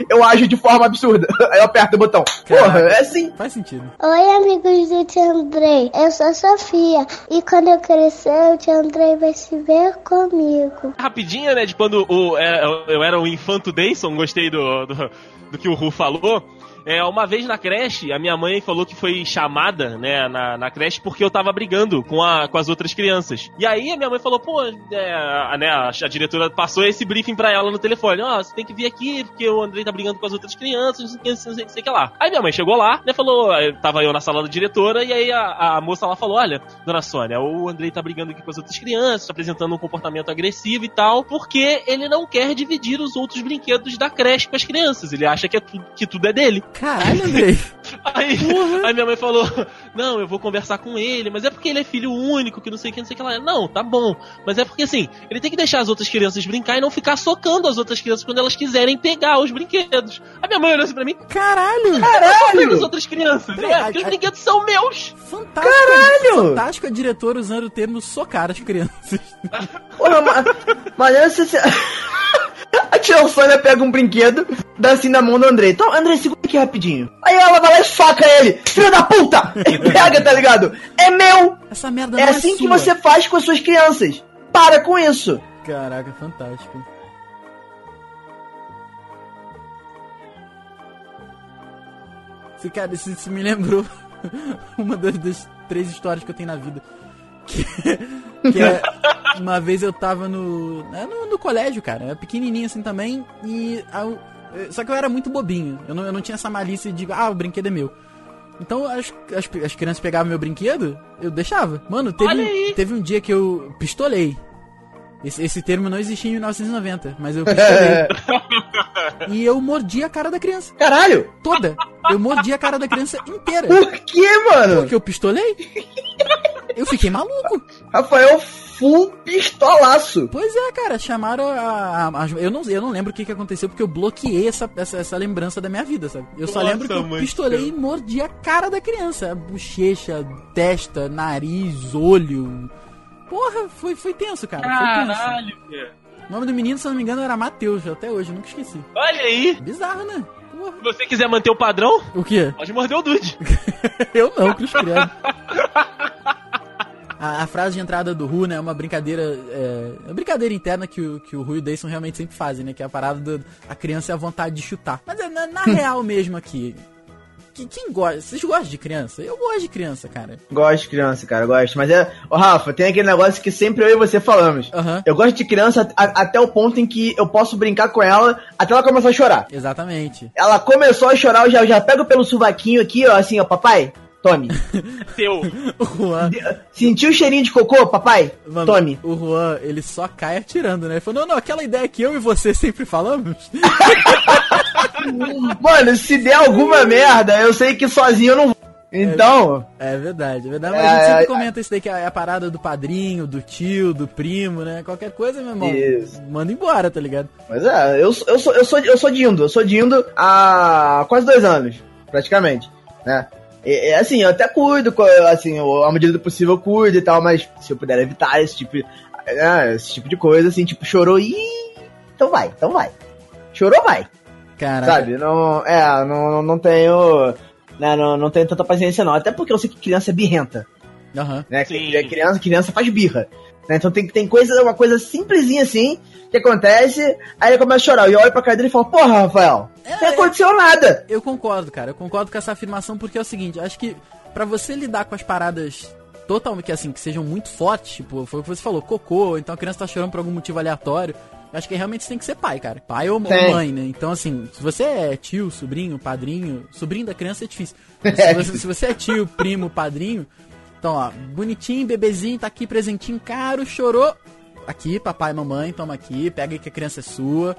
eu ajo de forma absurda, aí eu aperto o botão. Porra, Caraca. é assim. Faz sentido. Oi, amigos do Tia Andrei. Eu sou a Sofia. E quando eu crescer, o Tia Andrei vai se ver comigo. Rapidinha, né, de quando o, é, eu era o Infanto Dayson, gostei do, do, do que o Ru falou. É, uma vez na creche, a minha mãe falou que foi chamada, né, na, na creche porque eu tava brigando com, a, com as outras crianças. E aí a minha mãe falou, pô, é, a, né, a, a diretora passou esse briefing pra ela no telefone. Ó, você tem que vir aqui porque o Andrei tá brigando com as outras crianças, não sei o que, não sei, não sei que lá. Aí minha mãe chegou lá, né, falou, tava eu na sala da diretora, e aí a, a moça lá falou, olha, dona Sônia, o Andrei tá brigando aqui com as outras crianças, tá apresentando um comportamento agressivo e tal, porque ele não quer dividir os outros brinquedos da creche com as crianças. Ele acha que, é tu- que tudo é dele. Caralho, Andrei. Aí, aí minha mãe falou: Não, eu vou conversar com ele, mas é porque ele é filho único, que não sei o que, não sei o que lá. Não, tá bom. Mas é porque assim, ele tem que deixar as outras crianças brincar e não ficar socando as outras crianças quando elas quiserem pegar os brinquedos. A minha mãe olhou assim pra mim: Caralho! Socando as outras crianças. Peraí, É, a- porque os a- brinquedos são meus. Fantástico. Caralho! Fantástico a diretora usando o termo socar as crianças. Porra, mas, mas essa, se- *laughs* *laughs* A tia Sônia pega um brinquedo, dá assim na mão do André. Então, André, segura aqui rapidinho. Aí ela vai lá e soca ele. Filho da puta! Ele *laughs* pega, tá ligado? É meu! Essa merda É não assim que sua. você faz com as suas crianças. Para com isso. Caraca, fantástico. Cara, isso, isso me lembrou *laughs* uma das, das três histórias que eu tenho na vida. Que, *laughs* que é, uma vez eu tava no, é, no, no colégio, cara, eu era pequenininho assim também, e a- só que eu era muito bobinho, eu não, eu não tinha essa malícia de, ah, o brinquedo é meu. Então as, as, as crianças pegavam meu brinquedo, eu deixava. Mano, teve, teve um dia que eu pistolei. Esse, esse termo não existia em 1990, mas eu *laughs* pistolei. e eu mordi a cara da criança. Caralho! Toda. Eu mordi a cara da criança inteira. Por que, mano? Porque eu pistolei. Eu fiquei maluco. Rafael full pistolaço. Pois é, cara, chamaram a. a- a- eu, não, eu não lembro o que, que aconteceu, porque eu bloqueei essa, essa, essa lembrança da minha vida, sabe? Eu só Nossa, lembro que eu pistolei e mordi a cara da criança. A bochecha, testa, nariz, olho. Porra, foi, foi tenso, cara. Foi tenso. Caralho, cara. O nome do menino, se eu não me engano, era Matheus, até hoje, nunca esqueci. Olha aí. Bizarro, né? Se você quiser manter o padrão, O quê? pode morder o Dude. *laughs* Eu não, Cruz Credo. *laughs* A, a frase de entrada do Ru, né, é uma brincadeira. É, é uma brincadeira interna que o, que o Ru e o Dayson realmente sempre fazem, né? Que é a parada do, a criança é a vontade de chutar. Mas é na, na *laughs* real mesmo aqui. que- Quem gosta? Vocês gostam de criança? Eu gosto de criança, cara. Gosto de criança, cara, gosto. Mas é. Ô, Rafa, tem aquele negócio que sempre eu e você falamos. Aham. Eu gosto de criança a- até o ponto em que eu posso brincar com ela até ela começar a chorar. Exatamente. Ela começou a chorar, eu já, já pego pelo sovaquinho aqui, ó, assim, ó, papai, tome. *laughs* Seu. O Juan. Sentiu o cheirinho de cocô, papai? Mano, Tome. o Juan, ele só cai atirando, né? Ele falou, não, não, aquela ideia que eu e você sempre falamos. *laughs* Mano, se der alguma merda, eu sei que sozinho eu não vou. Então, É verdade, é verdade. Mas É, a gente sempre é, comenta isso daí, que é a parada do padrinho, do tio, do primo, né? Qualquer coisa, meu irmão. Isso. Manda embora, tá ligado? mas é, eu, eu, sou, eu, sou, eu sou Dindo, eu sou Dindo há quase dois anos, praticamente, né? E, e, assim, eu até cuido, assim, eu- à medida do possível eu cuido e tal, mas se eu puder evitar esse tipo, é, esse tipo de coisa, assim, tipo, chorou, ih, então vai, então vai. Chorou, vai. Caraca. Sabe? Não, é, não, não tenho. Né, não, não tenho tanta paciência, não. Até porque eu sei que criança é birrenta. Aham. Né? Que criança, criança faz birra. Né? Então tem, tem coisa, uma coisa simplesinha assim que acontece, aí ele começa a chorar. E eu olho pra cara dele e falo, porra, Rafael, não aconteceu nada. Eu concordo, cara. Eu concordo com essa afirmação porque é o seguinte, acho que pra você lidar com as paradas totalmente que assim, que sejam muito fortes, tipo, foi o que você falou, cocô, então a criança tá chorando por algum motivo aleatório. Acho que realmente você tem que ser pai, cara. Pai ou, mãe, né? Então, assim, se você é tio, sobrinho, padrinho, sobrinho da criança é difícil. *laughs* Se você, se você é tio, primo, padrinho, então, ó, bonitinho, bebezinho, tá aqui presentinho caro, chorou. Aqui, papai e mamãe, toma aqui, pega aí que a criança é sua.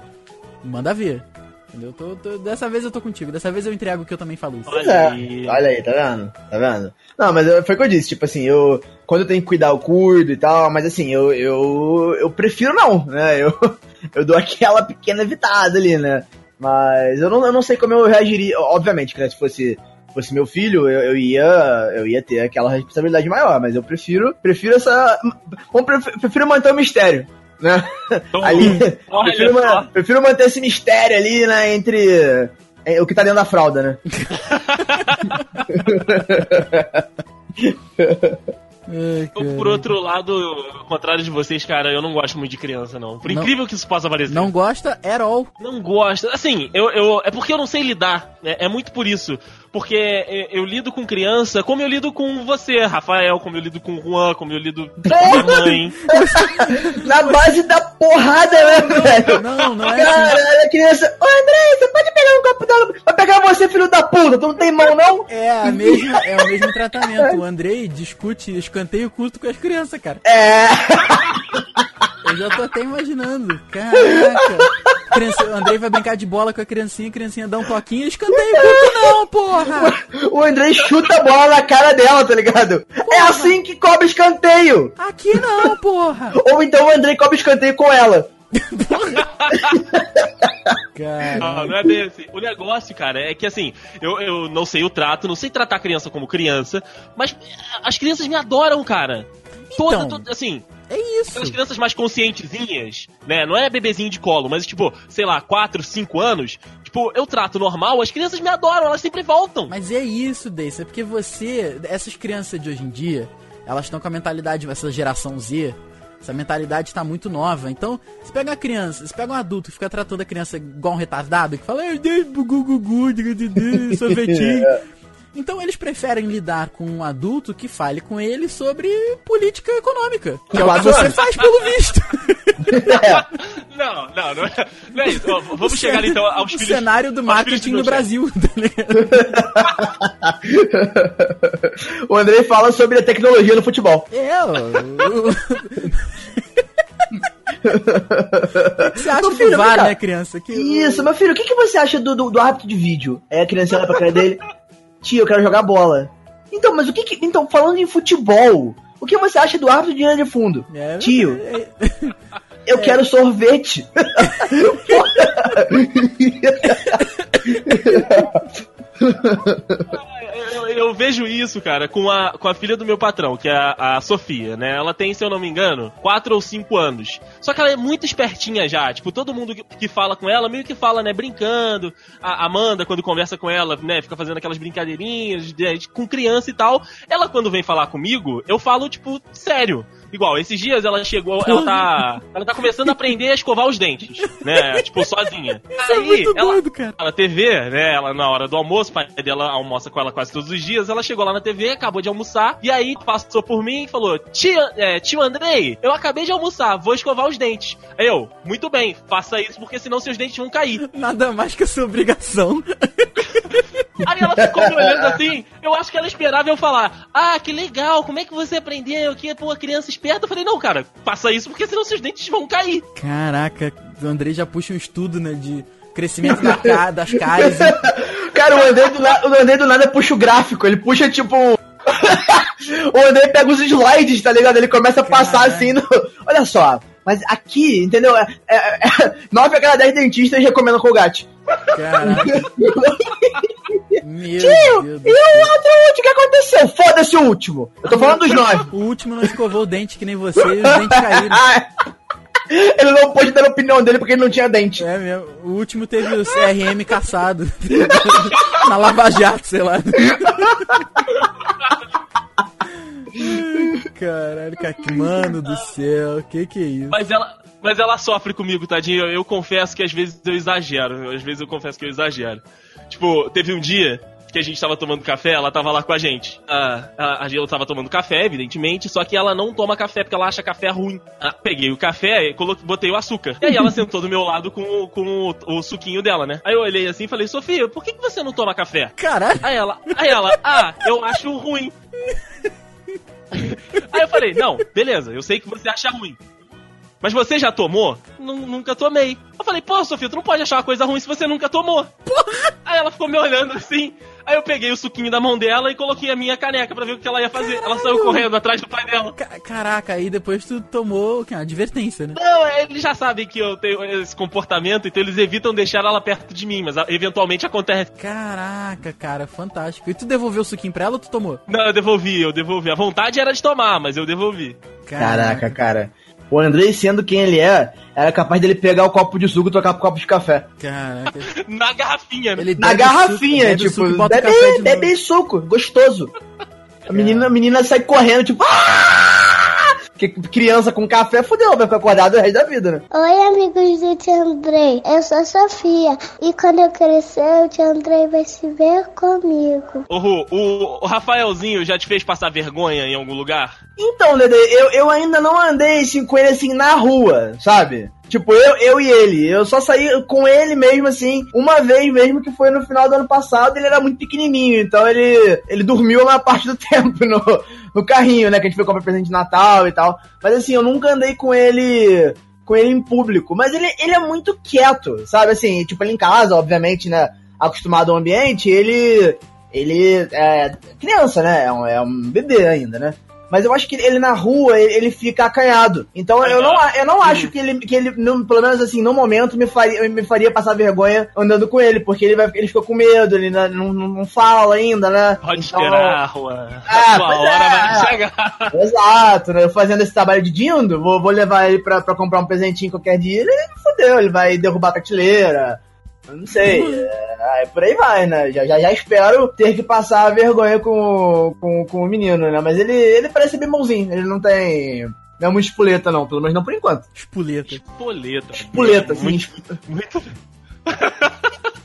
Manda ver. Entendeu? Tô- tô- dessa vez eu tô contigo, dessa vez eu entrego o que eu também falo isso. Olha é. aí. Olha aí, tá vendo? Tá vendo? Não, mas eu- foi o que eu disse, tipo assim, eu. Quando eu tenho que cuidar, eu cuido e tal, mas assim, eu, eu, eu prefiro não, né? Eu, *laughs* eu dou aquela pequena evitada ali, né? Mas eu não, eu não sei como eu reagiria. Obviamente, né? Se fosse, fosse meu filho, eu, eu ia. Eu ia ter aquela responsabilidade maior, mas eu prefiro. Prefiro essa. Bom, prefiro, manter o mistério. Né? Então, *laughs* Ali, olha *laughs* prefiro, prefiro manter esse mistério ali, né, entre é, o que tá dentro da fralda, né? Ai, Eu, por outro lado, ao contrário de vocês, cara, eu não gosto muito de criança, não. Por Não. incrível que isso possa parecer. Não gosta at all. Não gosto. Assim, eu, eu, é porque eu não sei lidar. né? É muito por isso. Porque eu, lido com criança como eu lido com você, Rafael, como eu lido com o Juan, como eu lido com a minha mãe. *laughs* Na base da porrada, né, velho? Não, não é assim. Caralho, a criança. Ô, André, você pode pegar um copo d'água? Vai pegar você, filho da puta. Tu não tem mão, não? É, a mesma, é o mesmo tratamento. O Andrei discute escanteio curto com as crianças, cara. É. Eu já tô até imaginando. Caraca. Criança, o Andrei vai brincar de bola com a criancinha, a criancinha dá um toquinho, escanteio curto não, porra! O André chuta a bola na cara dela, tá ligado? É assim que cobra escanteio. Aqui não, porra! Ou então o André cobra escanteio com ela. Cara, Não, não é bem assim. O negócio, cara, é que assim, eu, eu não sei o trato, não sei tratar a criança como criança, mas as crianças me adoram, cara. Toda, Então. toda- assim, é isso. aquelas crianças mais conscientezinhas, né? Não é bebezinho de colo, mas tipo, sei lá, 4, 5 anos, tipo, eu trato normal, as crianças me adoram, elas sempre voltam. Mas é isso, Deis. É porque você. Essas crianças de hoje em dia, elas estão com a mentalidade, essa geração Z. Essa mentalidade tá muito nova. Então, você pega uma criança, você pega um adulto que fica tratando a criança igual um retardado, que fala, "Ai, Deus, bugu, gugu, diga, *laughs* diga, sorvetinho. Então eles preferem lidar com um adulto que fale com ele sobre política econômica. Que é o que você faz pelo visto. *laughs* É. Não, não, não é, não é isso. Ó, vamos chegar então aos o filhos. cenário do aos marketing no do meu Brasil, tá ligado? *laughs* o André fala sobre a tecnologia no futebol. É, ó, o- *laughs* O que você acha Meu do filho, vem VAR, né, criança? Que, Isso, meu filho, o que, que você acha do, do, do árbitro de vídeo? Aí a criança olha pra cara dele, tio, eu quero jogar bola. Então, mas o que que. Então, falando em futebol, o que você acha do árbitro de linha de fundo? É, Tio, é- *laughs* eu quero sorvete. *laughs* *laughs* Eu, eu vejo isso, cara, com a, com a filha do meu patrão, que é a, a Sofia, né? Ela tem, se eu não me engano, 4 ou 5 anos. Só que ela é muito espertinha já. Tipo, todo mundo que, que fala com ela, meio que fala, né, brincando. A Amanda, quando conversa com ela, né, fica fazendo aquelas brincadeirinhas de- de- com criança e tal. Ela, quando vem falar comigo, eu falo, tipo, sério. Igual, esses dias ela chegou, ela tá. Ela tá começando a aprender a escovar os dentes, né? Tipo, sozinha. Isso é muito ela, doido, cara. na TV, né? Ela na hora do almoço, o pai dela almoça com ela quase todos os dias. Ela chegou lá na TV, acabou de almoçar, e aí passou por mim e falou: Tio, é, tio Andrei, eu acabei de almoçar, vou escovar os dentes. Aí eu, muito bem, faça isso porque senão seus dentes vão cair. Nada mais que a sua obrigação. *laughs* Aí ela ficou me olhando assim, eu acho que ela esperava eu falar: Ah, que legal, como é que você aprendeu? Que pô, criança esperta. Eu falei: Não, cara, faça isso porque senão seus dentes vão cair. Caraca, o Andrei já puxa um estudo, né, de crescimento da ca- *laughs* das caras. e- Cara, o André do, na- o André do nada puxa o gráfico, ele puxa tipo. *laughs* o André pega os slides, tá ligado? Ele começa a passar Caraca. assim no. Olha só, mas aqui, entendeu? É, é, é, *laughs* 9 a cada 10 dentistas recomendam Colgate. Caraca. Meu Tio, Deus e o outro, o que aconteceu? Foda-se o último. Eu tô falando dos 9. O último não escovou o dente que nem você e os dentes caíram. *laughs* ele não pôde dar a opinião dele porque ele não tinha dente. É mesmo. O último teve o CRM caçado. *laughs* Na Lava Jato, sei lá. *laughs* Caralho, cara, que- mano do céu, que que é isso? Mas ela, mas ela sofre comigo, tadinho. Eu, eu confesso que às vezes eu exagero. Às vezes eu confesso que eu exagero. Tipo, teve um dia que a gente tava tomando café, ela tava lá com a gente. A, a, a tava tomando café, evidentemente, só que ela não toma café porque ela acha café ruim. Ah, peguei o café e coloquei, botei o açúcar. E aí ela sentou do meu lado com, o- com o, o suquinho dela, né? Aí eu olhei assim e falei, Sofia, por que, que você não toma café? Caralho, Aí ela, aí ela, ah, eu acho ruim. *laughs* Aí eu falei, não, beleza, eu sei que você acha ruim. Mas você já tomou? Nu- nunca tomei. Eu falei, pô, Sofia, tu não pode achar uma coisa ruim se você nunca tomou. Aí ela ficou me olhando assim. Aí eu peguei o suquinho da mão dela e coloquei a minha caneca pra ver o que ela ia fazer. Ela saiu correndo atrás do pai dela. Ca- caraca, aí depois tu tomou o quê? uma advertência, né? Não, eles já sabem que eu tenho esse comportamento, então eles evitam deixar ela perto de mim, mas ah, eventualmente acontece. Caraca, cara, fantástico. E tu devolveu o suquinho pra ela ou tu tomou? Não, eu devolvi, eu devolvi. A vontade era de tomar, mas eu devolvi. Caraca, cara. O Andrei, sendo quem ele é, era capaz dele pegar o copo de suco e trocar pro copo de café. Caraca. *laughs* Na garrafinha, né? Na bebe garrafinha, suco, bebe tipo, suco bebe, bebe novo. suco, gostoso. A menina, a menina sai correndo, tipo, "Ah!" Porque criança com café fudeu, vai ficar acordado o resto da vida, né? Oi, amigos do Tio Andrei. Eu sou a Sofia. E quando eu crescer, o Tio Andrei vai se ver comigo. Ô, Ru, o, o Rafaelzinho já te fez passar vergonha em algum lugar? Então, Dede, eu, eu ainda não andei assim, com ele assim na rua, sabe? Tipo, eu, eu e ele. Eu só saí com ele mesmo, assim, uma vez mesmo, que foi no final do ano passado. Ele era muito pequenininho, então ele, ele dormiu a maior *laughs* parte do tempo no, no carrinho, né? Que a gente foi comprar presente de Natal e tal. Mas assim, eu nunca andei com ele com ele em público. Mas ele, ele é muito quieto, sabe? Assim, tipo, ele em casa, obviamente, né? Acostumado ao ambiente, ele. Ele é criança, né? É um, é um bebê ainda, né? Mas eu acho que ele na rua, ele, fica acanhado. Então eu não, a- eu não acho que ele, que ele no- pelo menos assim, no momento, me faria, me faria passar vergonha andando com ele, porque ele, vai, ele fica com medo, ele não, não, não fala ainda, né? Pode Então, esperar, Juan. Ah, A sua pois hora é. vai chegar. Exato, né? Eu fazendo esse trabalho de dindo, vou, vou levar ele pra, pra comprar um presentinho qualquer dia, ele fodeu, ele vai derrubar a prateleira. Eu não sei. É, por aí vai, né? Já, já, já espero ter que passar a vergonha com, com, com o menino, né? Mas ele, ele parece bem bonzinho, ele não tem. Não é uma espoleta, não, pelo menos não por enquanto. Espoleta. Espoleta. Espoleta, assim. Muito, muito...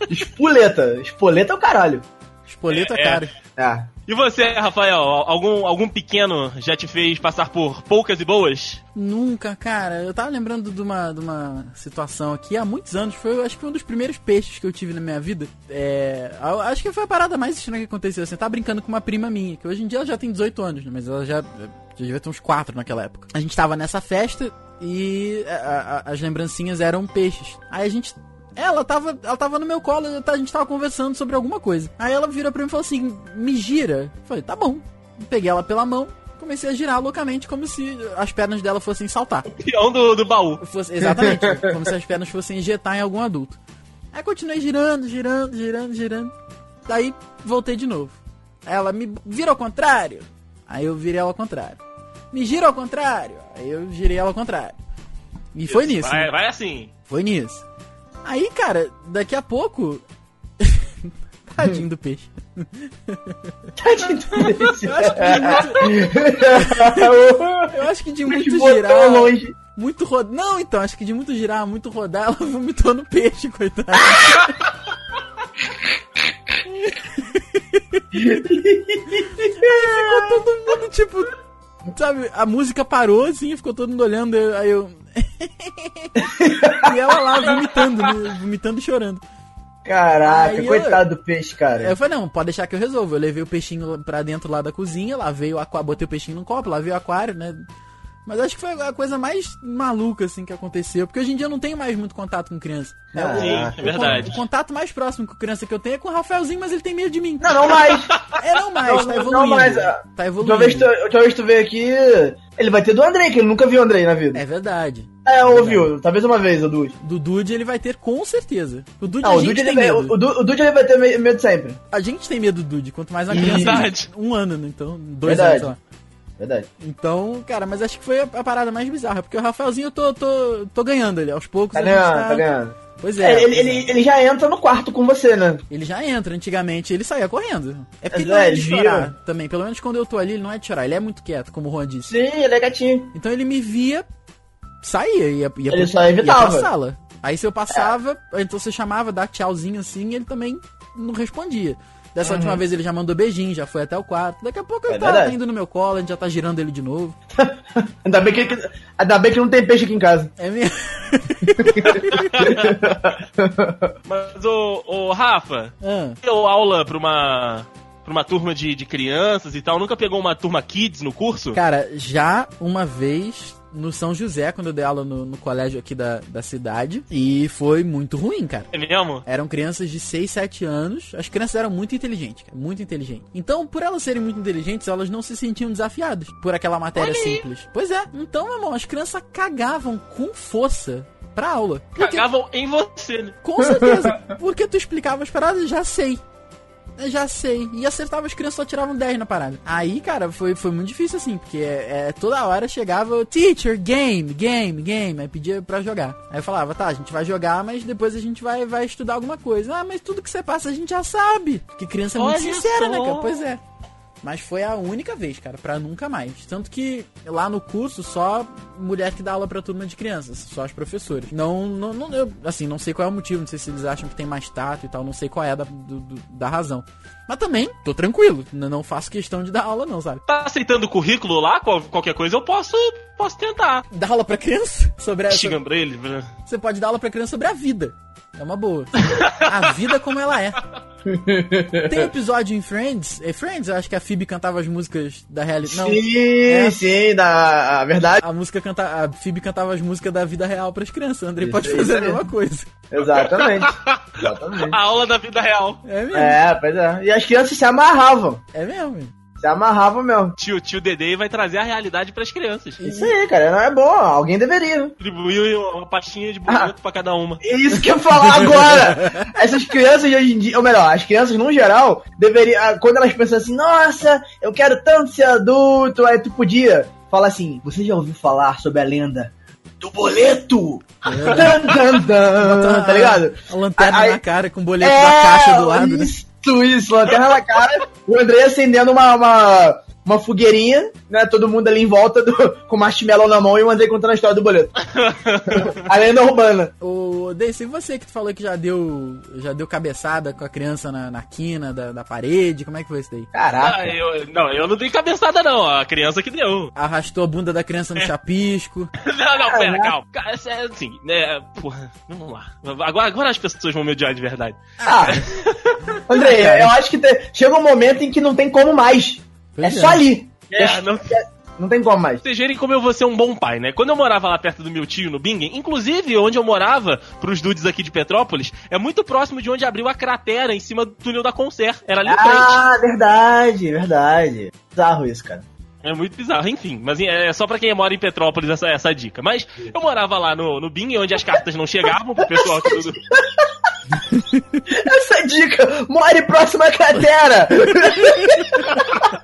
Espoleta. Espoleta é o caralho. Espoleta, É, é. cara. É. E você, Rafael? Algum, algum pequeno já te fez passar por poucas e boas? Nunca, cara. Eu tava lembrando de uma, de uma situação aqui há muitos anos. Foi, acho que foi um dos primeiros peixes que eu tive na minha vida. É, acho que foi a parada mais estranha que aconteceu. Assim, eu tava brincando com uma prima minha, que hoje em dia ela já tem 18 anos, né? Mas ela já, já devia ter uns 4 naquela época. A gente tava nessa festa e a- a- as lembrancinhas eram peixes. Aí a gente ela tava, ela tava no meu colo, a gente tava conversando sobre alguma coisa. Aí ela vira pra mim e falou assim: me gira. Eu falei, tá bom. Peguei ela pela mão, comecei a girar loucamente como se as pernas dela fossem saltar. Peão do, do baú. Fosse- exatamente, *laughs* como se as pernas fossem injetar em algum adulto. Aí continuei girando, girando, girando, girando. Daí voltei de novo. Ela me vira ao contrário. Aí eu virei ela ao contrário. Me gira ao contrário. Aí eu girei ela ao contrário. E foi nisso. Vai, né? vai assim. Foi nisso. Aí, cara, daqui a pouco. *laughs* Tadinho do peixe. Eu acho que de muito girar. longe. Muito rodar. Não, então, acho que de muito girar, muito rodar, ela vomitou no peixe, coitado. Aí *laughs* ficou todo mundo, tipo. Sabe, a música parou assim, ficou todo mundo olhando, eu- aí eu. *laughs* e ela lá vomitando, vomitando e chorando. Caraca, Aí eu- coitado do peixe, cara. Eu falei, não, pode deixar que eu resolvo. Eu levei o peixinho pra dentro lá da cozinha, lavei o aquário, botei o peixinho no copo, lavei o aquário, né? Mas acho que foi a coisa mais maluca, assim, que aconteceu. Porque hoje em dia eu não tenho mais muito contato com criança. né? Ah, O- Sim, o- é verdade. O contato mais próximo com criança que eu tenho é com o Rafaelzinho, mas ele tem medo de mim. Não, não mais. *laughs* É, não mais, Não, tá evoluindo. não mais, Tá Última vez, tu, evoluindo. última vez tu veio aqui, ele vai ter do Andrei, que ele nunca viu o Andrei na vida. É verdade. É, ouviu, talvez uma vez, o Dude. Do Dude ele vai ter com certeza. O Dude Não, a o gente Dude, tem ele vai, medo. o, o Dude ele vai ter me- medo sempre. A gente tem medo do Dude, quanto mais uma criança. Verdade. Um ano, né? Então, dois Verdade. anos, sei lá. Verdade. Então, cara, mas acho que foi a, a parada mais bizarra, porque o Rafaelzinho eu tô, tô, tô ganhando ele, aos poucos. Tá ganhando, tá ganhando. Pois é. É, ele, pois é. ele, ele já entra no quarto com você, né? Ele já entra, antigamente ele saía correndo. É porque Mas, ele não é é, de ele chorar também. Pelo menos quando eu tô ali, ele não é de chorar, ele é muito quieto, como o Juan disse. Sim, ele é gatinho. Então ele me via, saía, ia, ia, Ele pro- só ia evitava. pra sala. Aí se eu passava, então você chamava, dá tchauzinho assim, ele também não respondia. Dessa última vez ele já mandou beijinho, já foi até o quarto. Daqui a pouco ele É tá, verdade. tá indo no meu colo, a gente já tá girando ele de novo. *laughs* Ainda bem que, ele- ainda bem que não tem peixe aqui em casa. É mesmo. *laughs* Mas, ô, ô Rafa, Ah. deu aula pra uma, pra uma turma de, de crianças e tal? Nunca pegou uma turma kids no curso? Cara, já uma vez no São José, quando eu dei aula no, no colégio aqui da, da cidade, e foi muito ruim, cara. É mesmo? Eram crianças de 6, 7 anos. As crianças eram muito inteligentes, cara, muito inteligentes. Então, por elas serem muito inteligentes, elas não se sentiam desafiadas por aquela matéria simples. Pois é. Então, meu irmão, as crianças cagavam com força pra aula. Porque, Cagavam em você, né? com certeza. Porque tu explicava as paradas, já sei. Já sei. E acertava as crianças, só tiravam 10 na parada. Aí, cara, foi, foi muito difícil assim, porque é, é, toda hora chegava, teacher, game, game, game. Aí pedia pra jogar. Aí eu falava, tá, a gente vai jogar, mas depois a gente vai, vai estudar alguma coisa. Ah, mas tudo que você passa a gente já sabe. Porque criança é muito Olha sincera, só. né, cara? Pois é. Mas foi a única vez, cara, pra nunca mais. Tanto que lá no curso só mulher que dá aula pra turma de crianças, só as professoras. Não, não, não eu, assim, não sei qual é o motivo, não sei se eles acham que tem mais tato e tal, não sei qual é a da, do- do- da razão. Mas também, tô tranquilo, não faço questão de dar aula não, sabe? Tá aceitando o currículo lá? Qual- qualquer coisa eu posso, posso tentar. Dar aula pra criança *laughs* sobre ele. né? Você pode dar aula pra criança sobre a vida. É uma boa. *laughs* A vida como ela é. Tem episódio em Friends. É Friends, eu acho que a Phoebe cantava as músicas da realidade. Não. sim, É. sim, da a verdade. A música canta, a Phoebe cantava as músicas da vida real pras crianças. O André pode fazer a mesma coisa. Exatamente. *laughs* Exatamente. A aula da vida real. É mesmo. É, pois é. E as crianças se amarravam. É mesmo. Se amarravam mesmo. Tio, tio Dedê vai trazer a realidade pras crianças. Isso aí, cara. Não é bom. Alguém deveria. Distribuiu uma pastinha de boleto pra cada uma. É isso que eu ia falar agora! *laughs* Essas crianças de hoje em dia, ou melhor, as crianças no geral, deveriam. ah, Quando elas pensam assim, nossa, eu quero tanto ser adulto, aí tu podia falar assim, você já ouviu falar sobre a lenda do boleto? Dan, dan, dan, tá ligado? A lanterna Aí- na cara com o boleto da caixa do lado, né? Isso, isso, lanterna na cara, o André acendendo uma, uma, uma fogueirinha, né? Todo mundo ali em volta do, *laughs* com marshmallow na mão e o André contando a história do boleto. *laughs* a lenda urbana. Ô, Daisy, você que tu falou que já deu, já deu cabeçada com a criança na, na quina da, da parede, como é que foi isso daí? Caraca. Ah, eu, não, eu não dei cabeçada, não. A criança que deu. Arrastou a bunda da criança no chapisco. *laughs* Não, não, pera, calma. É assim, né? Porra, vamos lá. Agora, agora as pessoas vão me odiar de verdade. Ah, André, eu acho que te- chega um momento em que não tem como mais. Pois é, é. só ali. É, não, Não tem como mais. vocês verem como eu vou ser um bom pai, né? Quando eu morava lá perto do meu tio, no Bingen, inclusive onde eu morava, pros dudes aqui de Petrópolis, é muito próximo de onde abriu a cratera em cima do túnel da Concer. Era ali em frente. Ah, verdade, verdade. Bizarro isso, cara. É muito bizarro, enfim. Mas é só pra quem mora em Petrópolis essa, essa dica. Mas eu morava lá no, no Bing, onde as cartas não chegavam pro pessoal. Tudo... *laughs* Essa dica, more próxima à cratera! *laughs*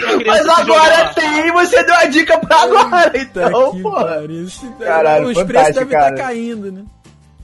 Criança Mas agora tem, e você deu a dica pra agora, então, que porra. pariu. Isso- Caralho, Os preços devem estar cara. caindo, né?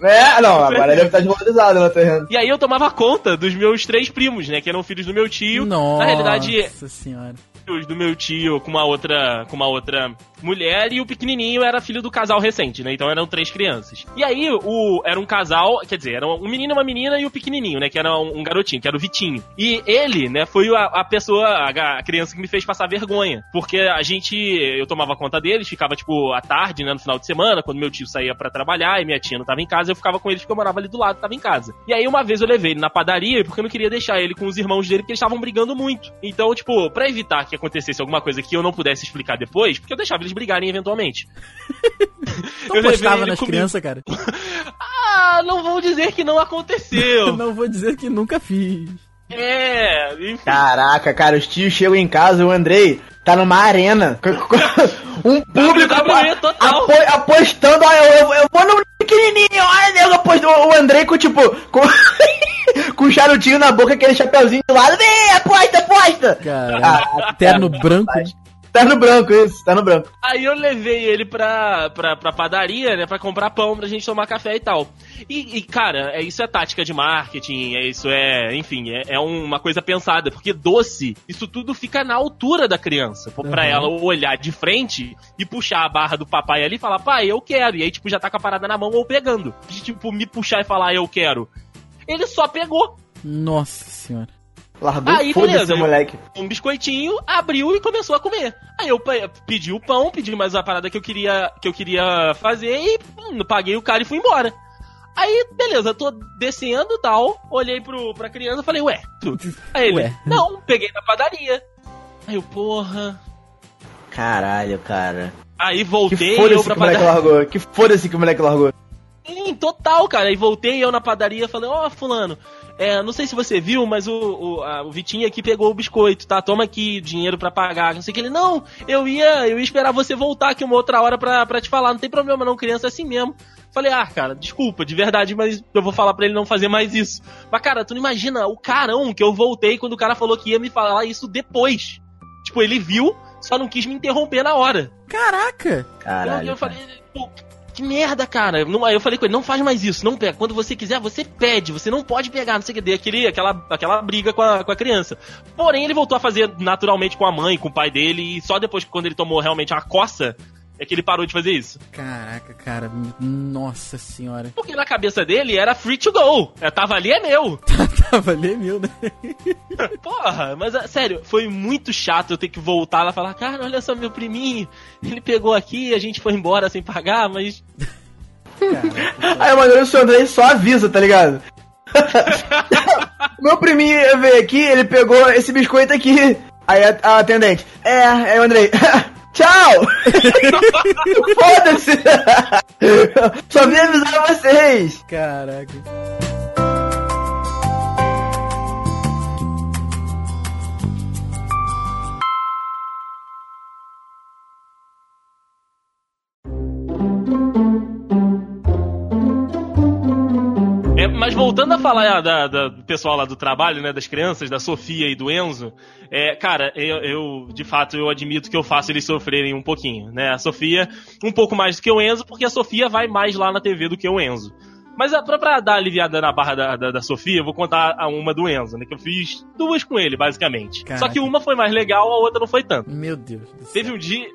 É, não, agora deve estar desvalorizado no terreno. E aí eu tomava conta dos meus três primos, né? Que eram filhos do meu tio. Nossa Na realidade, senhora. filhos do meu tio com uma outra, com uma outra mulher e o pequenininho era filho do casal recente, né? Então eram três crianças. E aí o era um casal, quer dizer, era um menino, uma menina e o pequenininho, né? Que era um, um garotinho, que era o Vitinho. E ele, né? Foi a, a pessoa, a, a criança que me fez passar vergonha, porque a gente, eu tomava conta deles, ficava tipo à tarde, né? No final de semana, quando meu tio saía pra trabalhar e minha tia não tava em casa, eu ficava com eles porque eu morava ali do lado, tava em casa. E aí uma vez eu levei ele na padaria porque eu não queria deixar ele com os irmãos dele porque eles estavam brigando muito. Então, tipo, pra evitar que acontecesse alguma coisa que eu não pudesse explicar depois, porque eu deixava eles brigarem eventualmente. Tu *laughs* Eu ele nas crianças, cara? *laughs* Ah, não vou dizer que não aconteceu. *laughs* Não vou dizer que nunca fiz. É, enfim. Caraca, cara, os tios chegam em casa, o Andrei tá numa arena. um público WWE apo- total. apo- apostando, olha, eu, eu vou no pequenininho, olha, nego apostando. O Andrei com, tipo, com, com um charutinho na boca, aquele chapeuzinho do lado. Vem, aposta, aposta! Cara, terno branco. Tá no branco, isso, tá no branco. Aí eu levei ele pra, pra, pra padaria, né, pra comprar pão pra gente tomar café e tal. E, e, cara, é, isso é tática de marketing, é isso é, enfim, é, é uma coisa pensada, porque doce, isso tudo fica na altura da criança, pô, pra Uhum. ela olhar de frente e puxar a barra do papai ali e falar, pai, eu quero, e aí, tipo, já tá com a parada na mão ou pegando. De, tipo, me puxar e falar, eu quero. Ele só pegou Nossa senhora. Largou Aí, beleza, eu- moleque. um biscoitinho, abriu e começou a comer. Aí eu pe- pedi o pão, pedi mais uma parada que eu queria, que eu queria fazer e hum, paguei o cara e fui embora. Aí, beleza, tô descendo e tal, olhei pro, pra criança e falei, ué, tu. Aí ele, Ué. não, peguei na padaria. Aí eu, porra. Caralho, cara. Aí Que voltei foda-se eu que pra moleque padaria. largou. Que foda-se que o moleque largou. Sim, total, cara. Aí voltei eu na padaria falei, ó, fulano, é, não sei se você viu, mas o, o, a- o Vitinho aqui pegou o biscoito, tá? Toma aqui dinheiro pra pagar. Não sei o que ele, não, eu ia, eu ia esperar você voltar aqui uma outra hora pra, pra te falar. Não tem problema não, criança é assim mesmo. Falei, ah, cara, desculpa, de verdade, mas eu vou falar pra ele não fazer mais isso. Mas, cara, tu não imagina o carão que eu voltei quando o cara falou que ia me falar isso depois. Tipo, ele viu, só não quis me interromper na hora. Caraca! Caralho. Eu, eu falei, pô, que merda, cara. Não, aí eu falei com ele, não faz mais isso, não pega. Quando você quiser, você pede, você não pode pegar, não sei o que. Dei aquele, aquela, aquela briga com a, com a criança. Porém, ele voltou a fazer naturalmente com a mãe, com o pai dele, e só depois, quando ele tomou realmente a coça, é que ele parou de fazer isso. Caraca, cara. Nossa senhora. Porque na cabeça dele era free to go. É, tava ali, é meu. *laughs* Tava ali mil, né? *laughs* Porra, mas ah, sério, foi muito chato eu ter que voltar lá e falar, cara, olha só meu priminho, ele pegou aqui, a gente foi embora sem pagar, mas Aí, mano, o seu Andrei só avisa, tá ligado? *laughs* Meu priminho veio aqui, ele pegou esse biscoito aqui. Aí a, a atendente, é, aí o Andrei, tchau! *laughs* Foda-se! Só vim avisar vocês! Caraca. Mas voltando a falar da, da- do pessoal lá do trabalho, né, das crianças, da Sofia e do Enzo, é, cara, eu, eu, de fato eu admito que eu faço eles sofrerem um pouquinho, né? A Sofia um pouco mais do que o Enzo, porque a Sofia vai mais lá na TV do que o Enzo. Mas ah, pra, pra dar aliviada na barra da, da, da Sofia, eu vou contar a uma do Enzo, né? Que eu fiz duas com ele, basicamente. Caraca. Só que uma foi mais legal, a outra não foi tanto. Meu Deus do céu. *laughs* Teve um dia.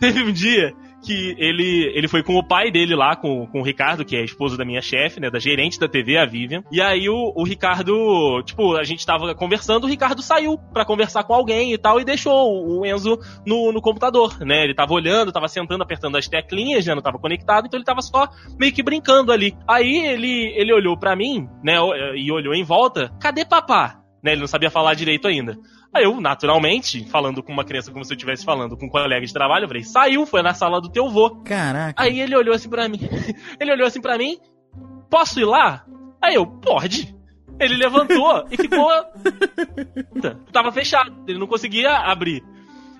teve um dia que ele, ele foi com o pai dele lá, com, com o Ricardo, que é esposo da minha chefe, né? Da gerente da TV, a Vivian. E aí o, o Ricardo, tipo, a gente tava conversando, o Ricardo saiu pra conversar com alguém e tal, e deixou o Enzo no, no computador, né? Ele tava olhando, tava sentando, apertando as teclinhas, já não tava conectado, então ele tava só meio que brincando ali. Aí ele, ele olhou pra mim, né? E olhou em volta, cadê papá? Né, ele não sabia falar direito ainda. Aí eu, naturalmente, falando com uma criança como se eu estivesse falando com um colega de trabalho, eu falei, saiu, foi na sala do teu vô. Caraca. Aí ele olhou assim pra mim. *laughs* ele olhou assim pra mim, posso ir lá? Aí eu, pode. Ele levantou e ficou. *laughs* Tava fechado, ele não conseguia abrir.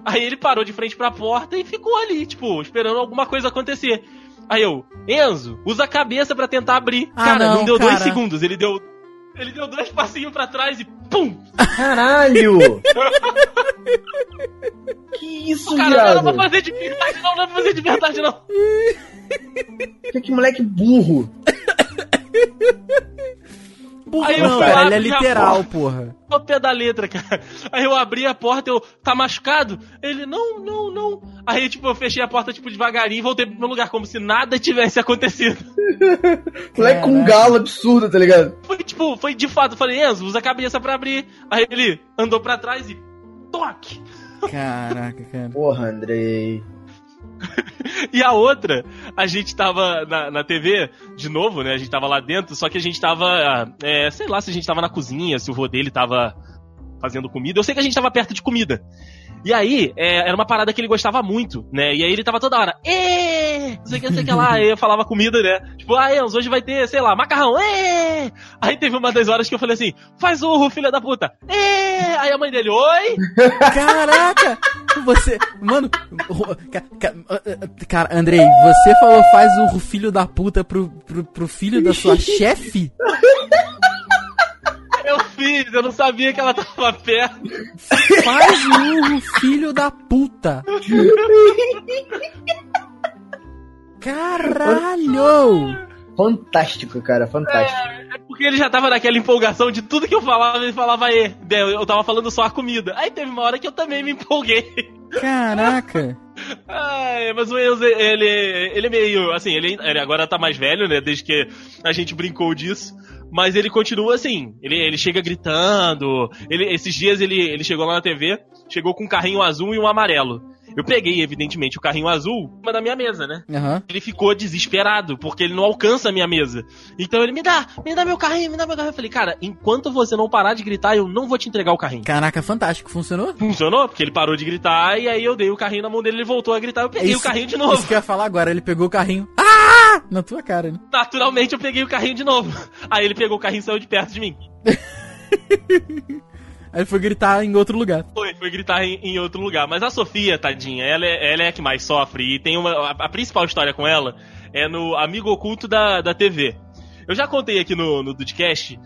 Aí ele parou de frente pra porta e ficou ali, tipo, esperando alguma coisa acontecer. Aí eu, Enzo, usa a cabeça pra tentar abrir. Ah, cara, não, não, deu dois cara. segundos, ele deu. Ele deu dois passinhos pra trás e pum! Caralho! *laughs* que isso, Cara, não era pra fazer de verdade, não, não era pra fazer de verdade, não. Que, que moleque burro. *laughs* Burro Aí eu não, cara, ele é literal, porra. ao pé da letra, cara. Aí eu abri a porta, eu, tá machucado? Ele, não, não, não. Aí, tipo, eu fechei a porta, tipo, devagarinho e voltei pro meu lugar, como se nada tivesse acontecido. *laughs* Moleque com um galo absurdo, tá ligado? Foi, tipo, foi de fato. Eu falei, Enzo, usa a cabeça pra abrir. Aí ele andou pra trás e toque. Caraca, cara. Porra, Andrei. *laughs* E a outra, a gente tava na, na TV, de novo, né? A gente tava lá dentro, só que a gente tava, é, sei lá se a gente tava na cozinha, se o vô dele tava fazendo comida. Eu sei que a gente tava perto de comida. E aí, é, era uma parada que ele gostava muito, né? E aí ele tava toda hora, ê, não sei o que, não sei o que lá. *laughs* Aí eu falava comida, né? Tipo, ah, Enzo, hoje vai ter, sei lá, macarrão, ê! Aí teve uma das horas que eu falei assim, faz urro, filha da puta, ê! Aí a mãe dele, oi! *laughs* Caraca! Você. Mano. ca- Cara, Andrei, você falou faz o filho da puta pro, pro, pro filho da sua *laughs* chefe? Eu fiz, eu não sabia que ela tava perto. Faz urro, filho da puta! Caralho! Fantástico, cara, fantástico. É porque ele já tava naquela empolgação de tudo que eu falava, ele falava E. Eu eu tava falando só a comida. Aí teve uma hora que eu também me empolguei. Caraca! Ai, mas o Enzo, ele, ele é meio, assim, ele, ele agora tá mais velho, né, desde que a gente brincou disso. Mas ele continua assim, ele, ele chega gritando. Ele, esses dias ele, ele chegou lá na TV, chegou com um carrinho azul e um amarelo. Eu peguei, evidentemente, o carrinho azul, da minha mesa, né? Aham. Ele ficou desesperado, porque ele não alcança a minha mesa. Então ele me dá, me dá meu carrinho, me dá meu carrinho. Eu falei, cara, enquanto você não parar de gritar, eu não vou te entregar o carrinho. Caraca, fantástico. Funcionou? Funcionou, porque ele parou de gritar e aí eu dei o carrinho na mão dele, ele voltou a gritar, eu peguei o carrinho de novo. Isso que eu ia falar agora. Ele pegou o carrinho. Ah! *laughs* Na tua cara, né? Naturalmente eu peguei o carrinho de novo. Aí ele pegou o carrinho e saiu de perto de mim. *laughs* Aí ele foi gritar em outro lugar. Foi, foi gritar em, em outro lugar. Mas a Sofia, tadinha, ela é, ela é a que mais sofre. E tem uma. A, a principal história com ela é no Amigo Oculto da, da TV. Eu já contei aqui no, no Dudcast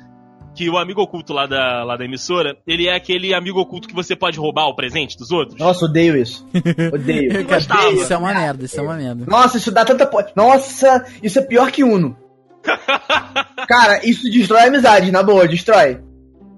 que o amigo oculto lá da, lá da emissora, ele é aquele amigo oculto que você pode roubar o presente dos outros. Nossa, odeio isso. Odeio. *laughs* Cara, gostava. isso é uma merda, isso é uma merda. Nossa, isso dá tanta. po- Nossa, isso é pior que Uno. *laughs* Cara, isso destrói a amizade, na boa, destrói.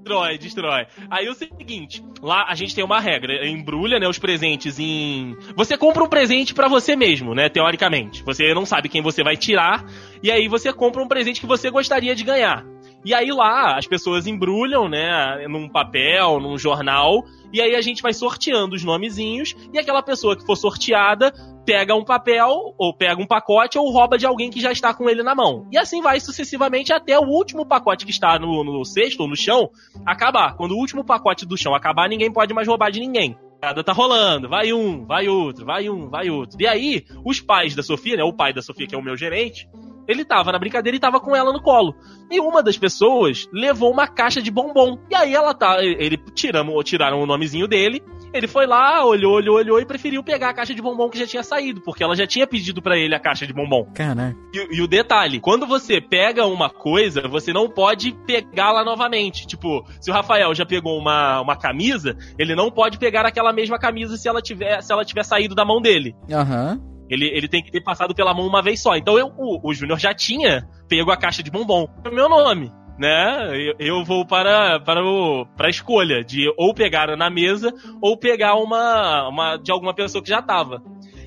Destrói, destrói. Aí é o seguinte, lá a gente tem uma regra, embrulha, né, os presentes em... Você compra um presente pra você mesmo, né, teoricamente. Você não sabe quem você vai tirar, e aí você compra um presente que você gostaria de ganhar. E aí lá as pessoas embrulham, né, num papel, num jornal, e aí a gente vai sorteando os nomezinhos, e aquela pessoa que for sorteada pega um papel, ou pega um pacote, ou rouba de alguém que já está com ele na mão. E assim vai sucessivamente até o último pacote que está no, no cesto ou no chão acabar. Quando o último pacote do chão acabar, ninguém pode mais roubar de ninguém. Nada tá rolando, vai um, vai outro, vai um, vai outro. E aí, os pais da Sofia, né? O pai da Sofia, que é o meu gerente, ele tava na brincadeira e tava com ela no colo. E uma das pessoas levou uma caixa de bombom. E aí ela tá. Ele tiramos, tiraram o nomezinho dele. Ele foi lá, olhou, olhou, olhou e preferiu pegar a caixa de bombom que já tinha saído, porque ela já tinha pedido pra ele a caixa de bombom. Caraca. E, e o detalhe, quando você pega uma coisa, você não pode pegá-la novamente. Tipo, se o Rafael já pegou uma, uma camisa, ele não pode pegar aquela mesma camisa se ela tiver, se ela tiver saído da mão dele. Aham. Ele, ele tem que ter passado pela mão uma vez só. Então eu, o, o Júnior já tinha pego a caixa de bombom. É o meu nome. Né? Eu, vou para, para, o, para a escolha de ou pegar na mesa ou pegar uma, uma de alguma pessoa que já tava.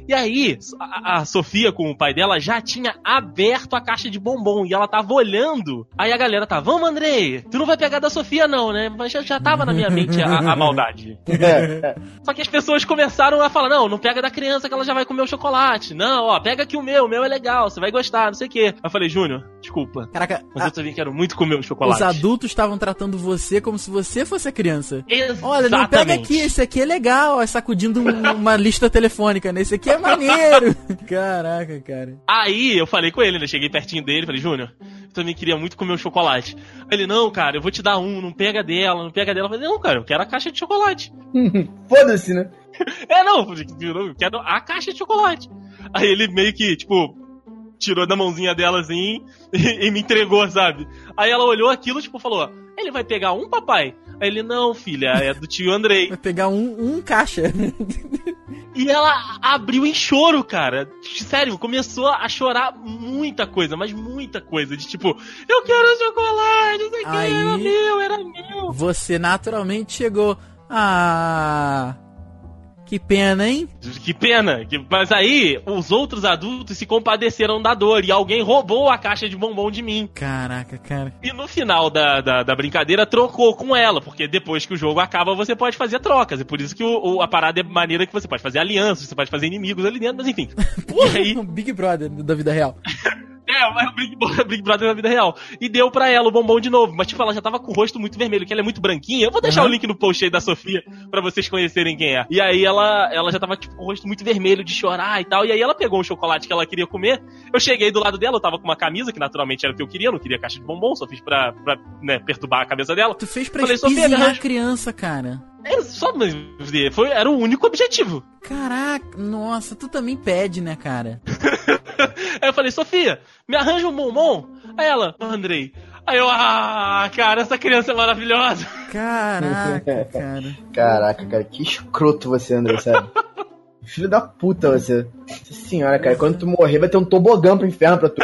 E aí, a, a Sofia com o pai dela já tinha aberto a caixa de bombom e ela tava olhando. Aí a galera tá, vamos Andrei, tu não vai pegar da Sofia não, né? Mas já, já tava na minha mente a, a maldade. Só que as pessoas começaram a falar: não, não pega da criança que ela já vai comer o chocolate. Não, ó, pega aqui o meu, o meu é legal, você vai gostar, não sei o quê. Eu falei, Júnior, desculpa. Caraca, Mas a- eu também quero muito comer o chocolate. os adultos estavam tratando você como se você fosse a criança. Exatamente. Olha, não pega aqui, esse aqui é legal, ó, sacudindo um- uma lista telefônica, né? Esse aqui é maneiro. *laughs* Caraca, cara. Aí eu falei com ele, né? Cheguei pertinho dele, falei, Júnior, eu também queria muito comer um chocolate. Ele, não, cara, eu vou te dar um, não pega dela, não pega dela. Eu falei, não, cara, eu quero a caixa de chocolate. *laughs* Foda-se, né? *laughs* É, não, eu quero a caixa de chocolate. Aí ele meio que, tipo, tirou da mãozinha dela assim e, e me entregou, sabe? Aí ela olhou aquilo, tipo, falou: Ele vai pegar um, papai? Aí ele, não, filha, é do tio Andrei. Vai pegar um, um caixa. E ela abriu em choro, cara. Sério, começou a chorar muita coisa, mas muita coisa. De tipo, eu quero chocolate, não sei o que, Aí- era meu, era meu. Você naturalmente chegou. Ah. Que pena, hein? Que pena. que- Mas aí, os outros adultos se compadeceram da dor e alguém roubou a caixa de bombom de mim. Caraca, cara. E no final da, da, da brincadeira, trocou com ela, porque depois que o jogo acaba, você pode fazer trocas. E por isso que o, o- a parada é maneira que você pode fazer alianças, você pode fazer inimigos ali dentro, mas enfim. *laughs* E aí, Um Big Brother da vida real. *laughs* É, mas o Big, Brother- *laughs* Big Brother na vida real. E deu pra ela o bombom de novo. Mas, tipo, ela já tava com o rosto muito vermelho, que ela é muito branquinha. Eu vou deixar Uhum. o link no post aí da Sofia pra vocês conhecerem quem é. E aí ela, ela já tava, tipo, com o rosto muito vermelho de chorar e tal. E aí ela pegou um chocolate que ela queria comer. Eu cheguei do lado dela, eu tava com uma camisa, que naturalmente era o que eu queria, eu não queria caixa de bombom, só fiz pra, pra né, perturbar a cabeça dela. Tu fez pra Falei, Sofia, a criança, cara. É só, mas foi, era o único objetivo. Caraca, nossa, tu também pede, né, cara? *laughs* Aí eu falei, Sofia, me arranja um bombom? Aí ela, Andrei. Aí eu, ah, cara, essa criança é maravilhosa. Caraca, *laughs* cara. Caraca, cara, que escroto você, André, sério. *laughs* Filho da puta você. Nossa senhora, cara, quando tu morrer vai ter um tobogã pro inferno pra tu.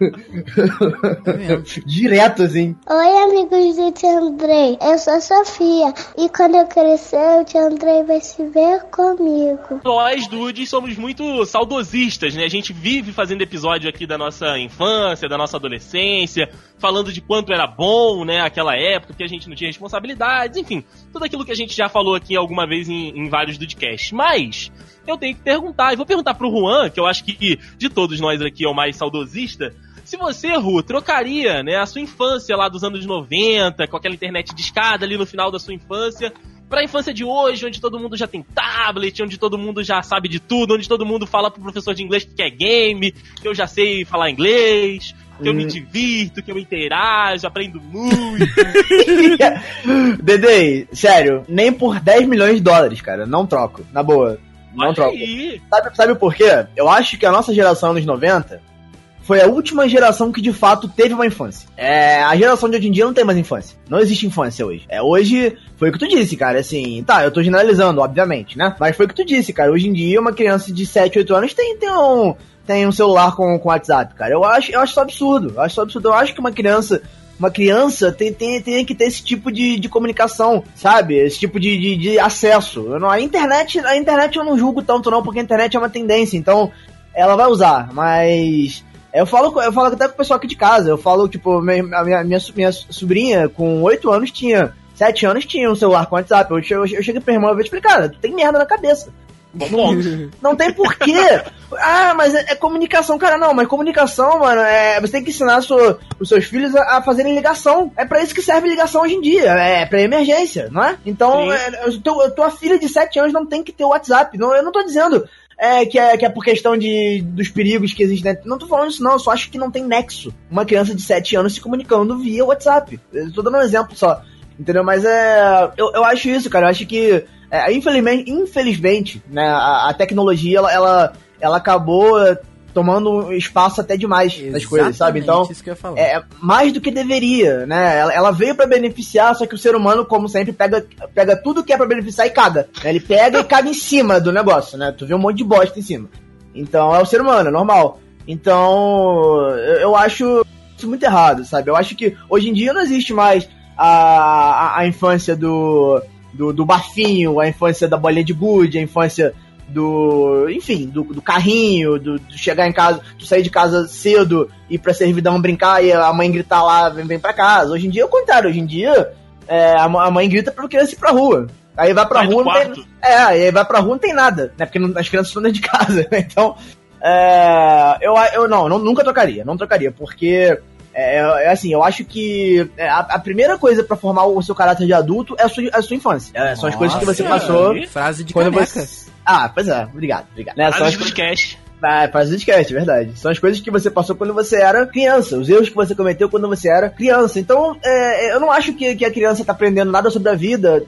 É. Direto, assim. Oi, amigos do tio Andrei. Eu sou a Sofia. E quando eu crescer, o tio Andrei vai se ver comigo. Nós, dudes, somos muito saudosistas, né? A gente vive fazendo episódio aqui da nossa infância, da nossa adolescência, falando de quanto era bom, né, aquela época, que a gente não tinha responsabilidades, enfim, tudo aquilo que a gente já falou aqui alguma vez em, em vários Dudcasts. Mas, eu tenho que perguntar, e vou perguntar pro Juan, que eu acho que de todos nós aqui é o mais saudosista, se você, Ru, trocaria, né, a sua infância lá dos anos 90, com aquela internet de escada ali no final da sua infância, pra infância de hoje, onde todo mundo já tem tablet, onde todo mundo já sabe de tudo, onde todo mundo fala pro professor de inglês que é game, que eu já sei falar inglês, que eu me Hum. divirto, que eu interajo, aprendo muito. *laughs* Dedei, sério, nem por 10 milhões de dólares, cara. Não troco. Na boa. Não Olha troco. aí. Sabe, sabe por quê? Eu acho que a nossa geração nos 90 foi a última geração que de fato teve uma infância. É, a geração de hoje em dia não tem mais infância. Não existe infância hoje. É, hoje, foi o que tu disse, cara. Assim, tá, eu tô generalizando, obviamente, né? Mas foi o que tu disse, cara. Hoje em dia, uma criança de 7, 8 anos tem, tem um. Tem um celular com, com WhatsApp, cara. Eu acho, eu acho isso absurdo. Eu acho isso absurdo. Eu acho que uma criança uma criança tem, tem, tem que ter esse tipo de, de comunicação, sabe? Esse tipo de, de, de acesso. Eu não, a internet, a internet eu não julgo tanto não, porque a internet é uma tendência, então ela vai usar, mas eu falo, eu falo até com o pessoal aqui de casa, eu falo, tipo, minha, a minha, minha, minha sobrinha com 8 anos tinha, 7 anos tinha um celular com WhatsApp, eu, eu, eu cheguei pra irmã e te explicar, cara, tu tem merda na cabeça. Ponto. Não tem porquê. *laughs* ah, mas é, é comunicação, cara. Não, mas comunicação, mano, é, você tem que ensinar sua- os seus filhos a, a fazerem ligação. É pra isso que serve ligação hoje em dia. É pra emergência, não é? Então, é, eu tô- tua filha de 7 anos não tem que ter o WhatsApp. Não, eu não tô dizendo é, que, é, que é por questão de, dos perigos que existem. né? Não tô falando isso, não. Eu só acho que não tem nexo. Uma criança de 7 anos se comunicando via WhatsApp. Eu tô dando um exemplo só. Entendeu? Mas é. Eu, eu acho isso, cara. Eu acho que. é, infelizmente, infelizmente, né, a, a tecnologia ela, ela, ela acabou tomando espaço até demais nas coisas, sabe? Então, Exatamente é mais do que deveria, né? Ela, ela veio pra beneficiar, só que o ser humano, como sempre, pega, pega tudo que é pra beneficiar e caga. né? Ele pega e *laughs* caga em cima do negócio, né? Tu vê um monte de bosta em cima. Então é o ser humano, é normal. Então eu, eu acho isso muito errado, sabe? Eu acho que hoje em dia não existe mais a, a, a infância do, do, do bafinho, a infância da bolinha de gude, a infância do. Enfim, do, do carrinho, do, do chegar em casa, tu sair de casa cedo, ir pra servidão brincar e a mãe gritar lá, vem, vem pra casa. Hoje em dia é o contrário, hoje em dia é, a, a mãe grita pra criança ir pra rua. Aí vai pra Sai do rua, não tem, é, aí vai pra rua não tem nada, né? Porque não- as crianças estão dentro de casa, né? Então, é, eu, eu não, não, nunca trocaria, não trocaria, porque é, é assim, eu acho que é, a, a primeira coisa pra formar o seu caráter de adulto é a sua, a sua infância. É, são as coisas que você Nossa, passou Frase de quando caneca. você. Ah, pois é, obrigado, obrigado. Né, são as Análise coisas- dos cast. Ah, faz podcast, é verdade. São as coisas que você passou quando você era criança, os erros que você cometeu quando você era criança. Então, é, eu não acho que, que a criança tá aprendendo nada sobre a vida,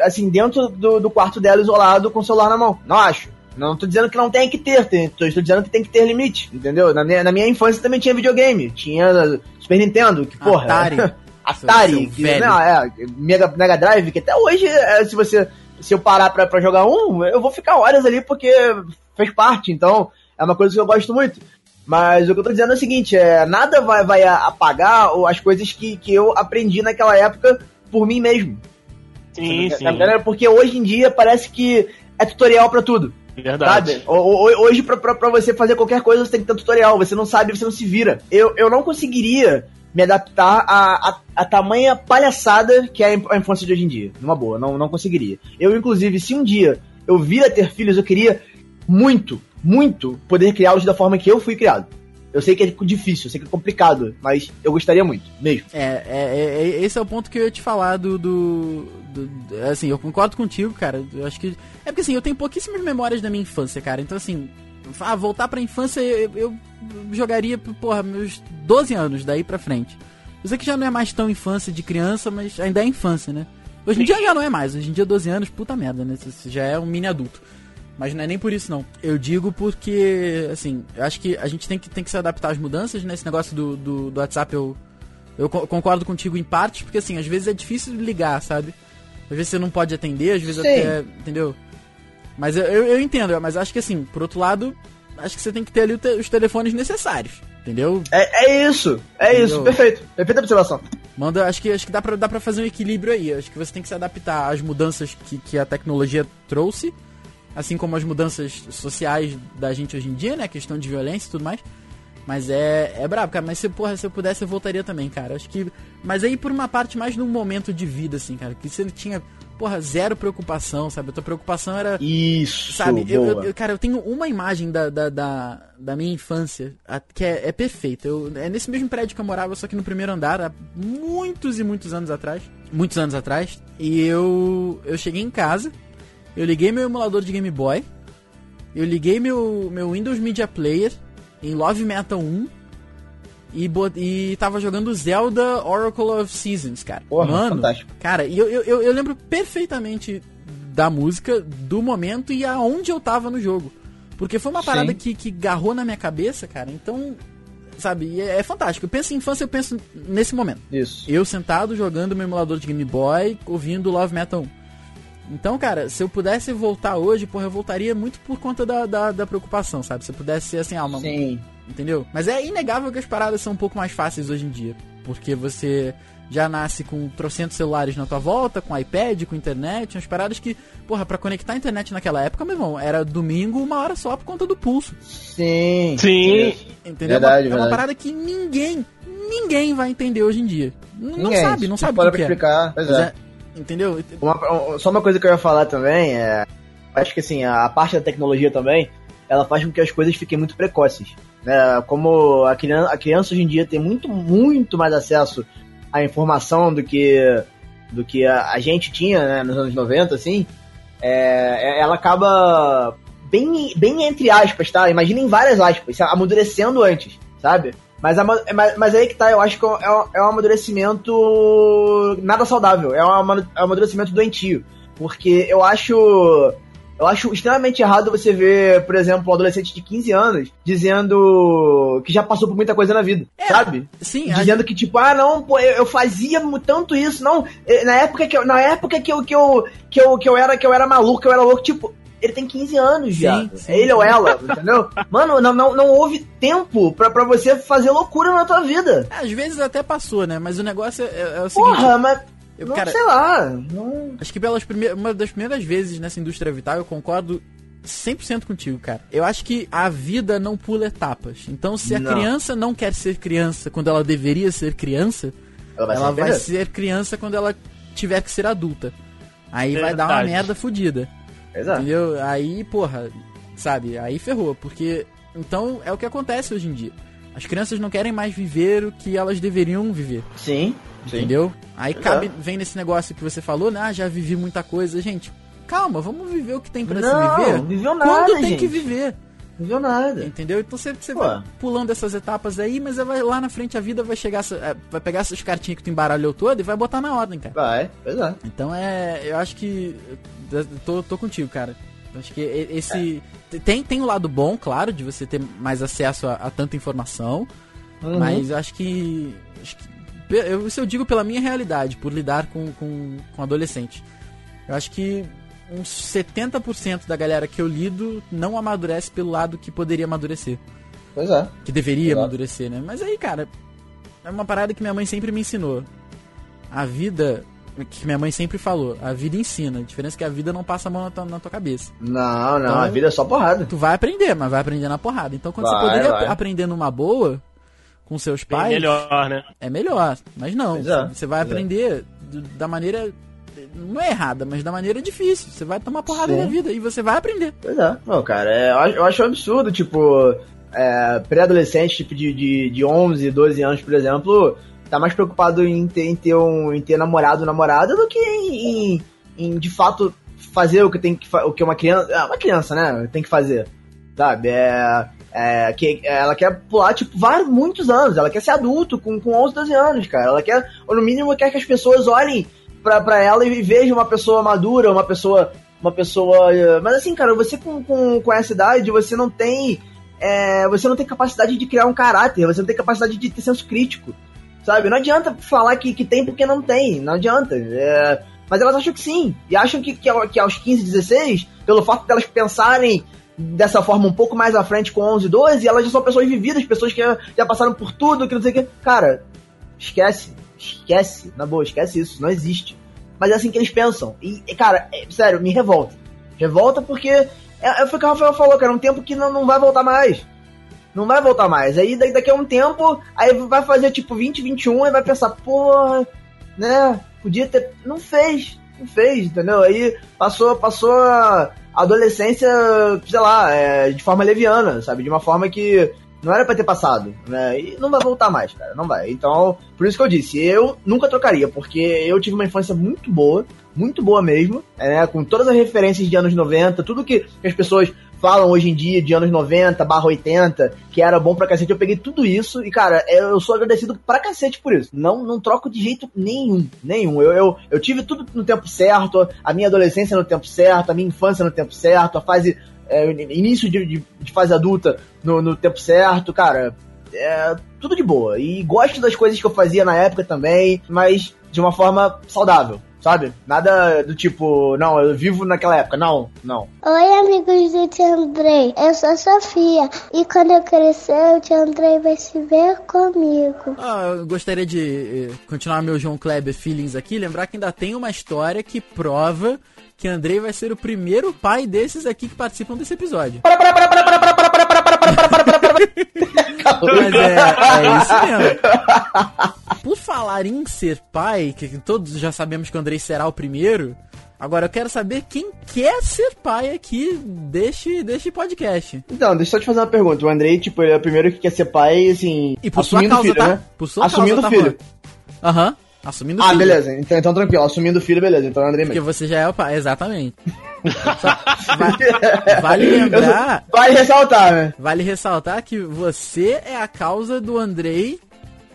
assim, dentro do, do quarto dela isolado com o celular na mão. Não acho. Não tô dizendo que não tem que ter, tem, tô, estou dizendo que tem que ter limite, entendeu? Na minha, na minha infância também tinha videogame, tinha Super Nintendo, que porra. Atari. *laughs* Atari, que, não, é, Mega, Mega Drive, que até hoje, é, se você se eu parar pra, pra jogar um, eu vou ficar horas ali porque fez parte, então é uma coisa que eu gosto muito. Mas o que eu tô dizendo é o seguinte, é, nada vai, vai apagar as coisas que, que eu aprendi naquela época por mim mesmo. Sim, sim. Na verdade, Porque hoje em dia parece que é tutorial pra tudo. Verdade. Sabe? Hoje, pra, pra, pra você fazer qualquer coisa, você tem que ter tutorial. Você não sabe, você não se vira. Eu, eu não conseguiria me adaptar a, a, a tamanha palhaçada que é a inf- a infância de hoje em dia. Numa boa, não, não conseguiria. Eu, inclusive, se um dia eu vir a ter filhos, eu queria muito, muito poder criá-los da forma que eu fui criado. Eu sei que é difícil, eu sei que é complicado, mas eu gostaria muito, mesmo. É, é, é- é- esse é o ponto que eu ia te falar do, do- do- Assim, eu concordo contigo, cara. Eu acho que. É porque assim, eu tenho pouquíssimas memórias da minha infância, cara. Então, assim, ah, voltar pra infância, eu, eu jogaria, porra, meus 12 anos daí pra frente. Eu sei que já não é mais tão infância de criança, mas ainda é infância, né? Hoje em dia já não é mais. Hoje em dia, 12 anos, puta merda, né? Você já é um mini adulto. Mas não é nem por isso, não. Eu digo porque, assim, eu acho que a gente tem que, tem que se adaptar às mudanças, né? Esse negócio do, do, do WhatsApp eu, eu co- concordo contigo em parte, porque, assim, às vezes é difícil ligar, sabe? Às vezes você não pode atender, às vezes Sim. até. Entendeu? Mas eu, eu, eu entendo, mas acho que, assim, por outro lado, acho que você tem que ter ali os telefones necessários, entendeu? É, é isso, é isso, Entendeu? perfeito. Perfeita observação. Manda, acho que, acho que dá, pra, dá pra fazer um equilíbrio aí. Acho que você tem que se adaptar às mudanças que, que a tecnologia trouxe, assim como as mudanças sociais da gente hoje em dia, né? A questão de violência e tudo mais. Mas é, é brabo, cara. Mas se, porra, se eu pudesse, eu voltaria também, cara. Acho que. Mas aí por uma parte mais num momento de vida, assim, cara. Que você tinha, porra, zero preocupação, sabe? A tua preocupação era. Isso, Sabe, eu, eu- cara, eu tenho uma imagem da, da, da, da minha infância que é, é perfeita. Eu, é nesse mesmo prédio que eu morava, só que no primeiro andar, há muitos e muitos anos atrás. Muitos anos atrás. E eu, eu cheguei em casa, eu liguei meu emulador de Game Boy, eu liguei meu, meu Windows Media Player em Love Metal 1 e, e tava jogando Zelda Oracle of Seasons, cara. Porra, Mano, fantástico. Cara, e eu, eu, eu, lembro perfeitamente da música, do momento e aonde eu tava no jogo. Porque foi uma Sim. parada que, que garrou na minha cabeça, cara. Então, sabe, é, é fantástico. Eu penso em infância, eu penso nesse momento. Isso. Eu sentado jogando meu emulador de Game Boy, ouvindo Love Metal 1. Então, cara, se eu pudesse voltar hoje, porra, eu voltaria muito por conta da, da, da preocupação, sabe? Se eu pudesse ser assim, ah, uma, Sim. Entendeu? Mas é inegável que as paradas são um pouco mais fáceis hoje em dia. Porque você já nasce com trocentos celulares na tua volta, com iPad, com internet, umas paradas que, porra, pra conectar a internet naquela época, meu irmão, era domingo uma hora só por conta do pulso. Sim. Sim. Entendeu? Verdade, é, uma, é uma parada que ninguém, ninguém vai entender hoje em dia. N- Não Ninguém. sabe, não sabe o que, é. explicar. Pois Mas é. é, Entendeu? Uma- um- só uma coisa que eu ia falar também é. Acho que assim, a parte da tecnologia também, ela faz com que as coisas fiquem muito precoces. Né? Como a criança, a criança hoje em dia tem muito, muito mais acesso à informação do que, do que a, a gente tinha né, nos anos 90, assim, é, ela acaba bem, bem entre aspas, tá? Imaginem várias aspas, amadurecendo antes, sabe? Mas, mas, mas aí que tá, eu acho que é um, é um amadurecimento nada saudável, é é um amadurecimento doentio. Porque eu acho. Eu acho extremamente errado você ver, por exemplo, um adolescente de 15 anos dizendo que já passou por muita coisa na vida, É, sabe? Sim, Dizendo que, tipo, ah, não, pô, eu, eu fazia tanto isso, não. eh, Na época que eu, na época que eu, que eu, que eu, que eu era, que eu era maluco, que eu era louco, tipo, ele tem 15 anos Sim, já. sim, ele ou ela, entendeu? *laughs* Mano, não, não, não houve tempo pra, pra você fazer loucura na tua vida. às vezes até passou, né? Mas o negócio é, é o seguinte. Porra, mas. Eu, não, cara, sei lá. Não... Acho que pelas primeiras, uma das primeiras vezes nessa indústria vital eu concordo 100% contigo, cara. Eu acho que a vida não pula etapas. Então, se a Não. criança não quer ser criança quando ela deveria ser criança, Ela vai ela ser vai ser criança quando ela tiver que ser adulta. Aí vai dar uma Verdade. merda fodida. Exato. Entendeu? Aí, porra, sabe? Aí ferrou. Porque. Então é o que acontece hoje em dia. As crianças não querem mais viver o que elas deveriam viver. Sim. Sim. Entendeu? Aí Exato. cabe, vem nesse negócio que você falou, né? Ah, já vivi muita coisa. Gente, calma, vamos viver o que tem pra se Não, viver. viveu nada, quando tem gente. que viver. Não viu nada. Entendeu? Então você, você Pô. vai pulando essas etapas aí, mas vai, lá na frente a vida vai chegar, é, vai pegar essas cartinhas que tu embaralhou toda e vai botar na ordem, cara. Vai, pois é. Então é. Eu acho que. eu tô, tô contigo, cara. Acho que esse. Tem, tem o lado bom, claro, de você ter mais acesso a, a tanta informação. Uhum. Mas eu acho que. Acho que eu, isso eu digo pela minha realidade, por lidar com, com, com adolescente. Eu acho que uns 70% da galera que eu lido não amadurece pelo lado que poderia amadurecer. Pois é. Que deveria Exato. amadurecer, né? Mas aí, cara, é uma parada que minha mãe sempre me ensinou. A vida. Que minha mãe sempre falou, a vida ensina. A diferença é que a vida não passa a mão na tua, na tua cabeça. Não, não, Então- a vida é só porrada. Tu vai aprender, mas vai aprender na porrada. Então quando Vai, você poderia vai. aprender numa boa, com seus pais, melhor, né? é melhor. Mas não, é, você vai é. aprender do- da maneira. Não é errada, mas da maneira difícil. Você vai tomar porrada Sim. na vida e você vai aprender. Pois é. Não, cara, é, eu, acho, um absurdo, tipo, é, pré-adolescente, tipo, de, de, de 11, 12 anos, por exemplo, tá mais preocupado em ter, em ter, um, em ter namorado ou namorada do que em, em, em, de fato, fazer o que tem que o que uma criança. É, uma criança, né? Tem que fazer. Sabe? É. É, que ela quer pular, tipo, vários, muitos anos. Ela quer ser adulto com, com 11, 12 anos, cara. Ela quer, ou no mínimo, quer que as pessoas olhem pra, pra ela e vejam uma pessoa madura, uma pessoa. Uma pessoa. eh, Mas assim, cara, você com, com, com essa idade, você não tem. é, você não tem capacidade de criar um caráter, você não tem capacidade de ter senso crítico. Sabe? Não adianta falar que, que tem porque não tem. Não adianta. É, mas elas acham que sim. E acham que, que, que aos 15, 16, pelo fato delas pensarem dessa forma um pouco mais à frente com 11, 12, elas já são pessoas vividas, pessoas que já, passaram por tudo, que não sei o que. Cara, esquece. Esquece. Na boa, esquece isso. Não existe. Mas é assim que eles pensam. E, cara, é- sério, me revolta. Revolta porque é, é, foi o que o Rafael falou, cara. É um tempo que não, não vai voltar mais. Não vai voltar mais. Aí daqui a um tempo, aí vai fazer tipo 20, 21 e vai pensar, porra, né? Podia ter. Não fez. Não fez, entendeu? Aí passou, passou adolescência, sei lá, é, de forma leviana, sabe? De uma forma que não era pra ter passado, né? E não vai voltar mais, cara. Não vai. Então, por isso que eu disse, eu nunca trocaria, porque eu tive uma infância muito boa, muito boa mesmo, né? Com todas as referências de anos 90, tudo que as pessoas falam hoje em dia de anos 90 barra 80, que era bom pra cacete, eu peguei tudo isso e, cara, eu sou agradecido pra cacete por isso. Não, não troco de jeito nenhum, nenhum. Eu, eu, eu tive tudo no tempo certo, a minha adolescência no tempo certo, a minha infância no tempo certo, a fase, é, início de, de, de fase adulta no, no tempo certo, cara, é tudo de boa. E gosto das coisas que eu fazia na época também, mas de uma forma saudável. Sabe? Nada do tipo, não, eu vivo naquela época. Não, não. Oi, amigos do Tia Andrei. Eu sou a Sofia. E quando eu crescer, o Tia Andrei vai se ver comigo. Ah, eu gostaria de eh, continuar meu João Kleber Feelings aqui, lembrar que ainda tem uma história que prova que Andrei vai ser o primeiro pai desses aqui que participam desse episódio. Mas é, é isso mesmo. *laughs* Por falar em ser pai, que todos já sabemos que o Andrei será o primeiro, agora eu quero saber quem quer ser pai aqui deste, deste podcast. Então, deixa eu só te fazer uma pergunta. O Andrei, tipo, ele é o primeiro que quer ser pai, assim, E por sua assumindo o causa, filho, tá? né? Por sua assumindo causa, o tá, filho. Assumindo Ah, filho. beleza. Então, então tranquilo. Assumindo o filho, beleza. Então é o Andrei Porque mesmo. você já é o pai, exatamente. *laughs* Só- va- *laughs* vale lembrar, Vai ressaltar, né? vale ressaltar que você é a causa do Andrei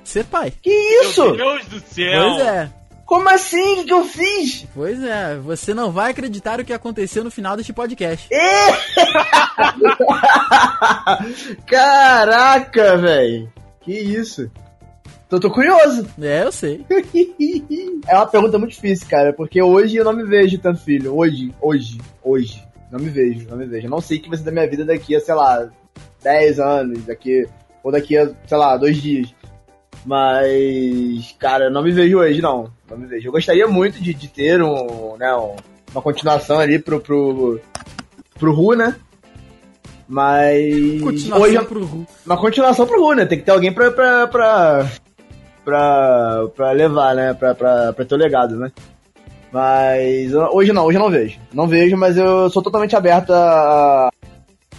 ser pai. Que isso? Meu Deus do céu! Pois é, Como assim? O que, que eu fiz? pois é. Você não vai acreditar o que aconteceu no final deste podcast. *laughs* Caraca, velho. Que isso? Tô, tô curioso. *laughs* É, eu sei. É uma pergunta muito difícil, cara, porque hoje eu não me vejo tanto filho. Hoje, hoje, hoje. Não me vejo, não me vejo. Eu não sei o que vai ser da minha vida daqui a, sei lá, 10 anos, daqui, ou daqui a, sei lá, dois dias. Mas, cara, eu não me vejo hoje, não. Não me vejo. Eu gostaria muito de, de ter um, né, um- uma continuação ali pro, pro, pro Ru, né? Mas. Continuação hoje, eu- pro Ru. uma continuação pro Ru, né? Tem que ter alguém pra. pra, pra, pra, pra levar, né? Pra, pra, pra ter o legado, né? Mas hoje não, hoje eu não vejo. Não vejo, mas eu sou totalmente aberto a,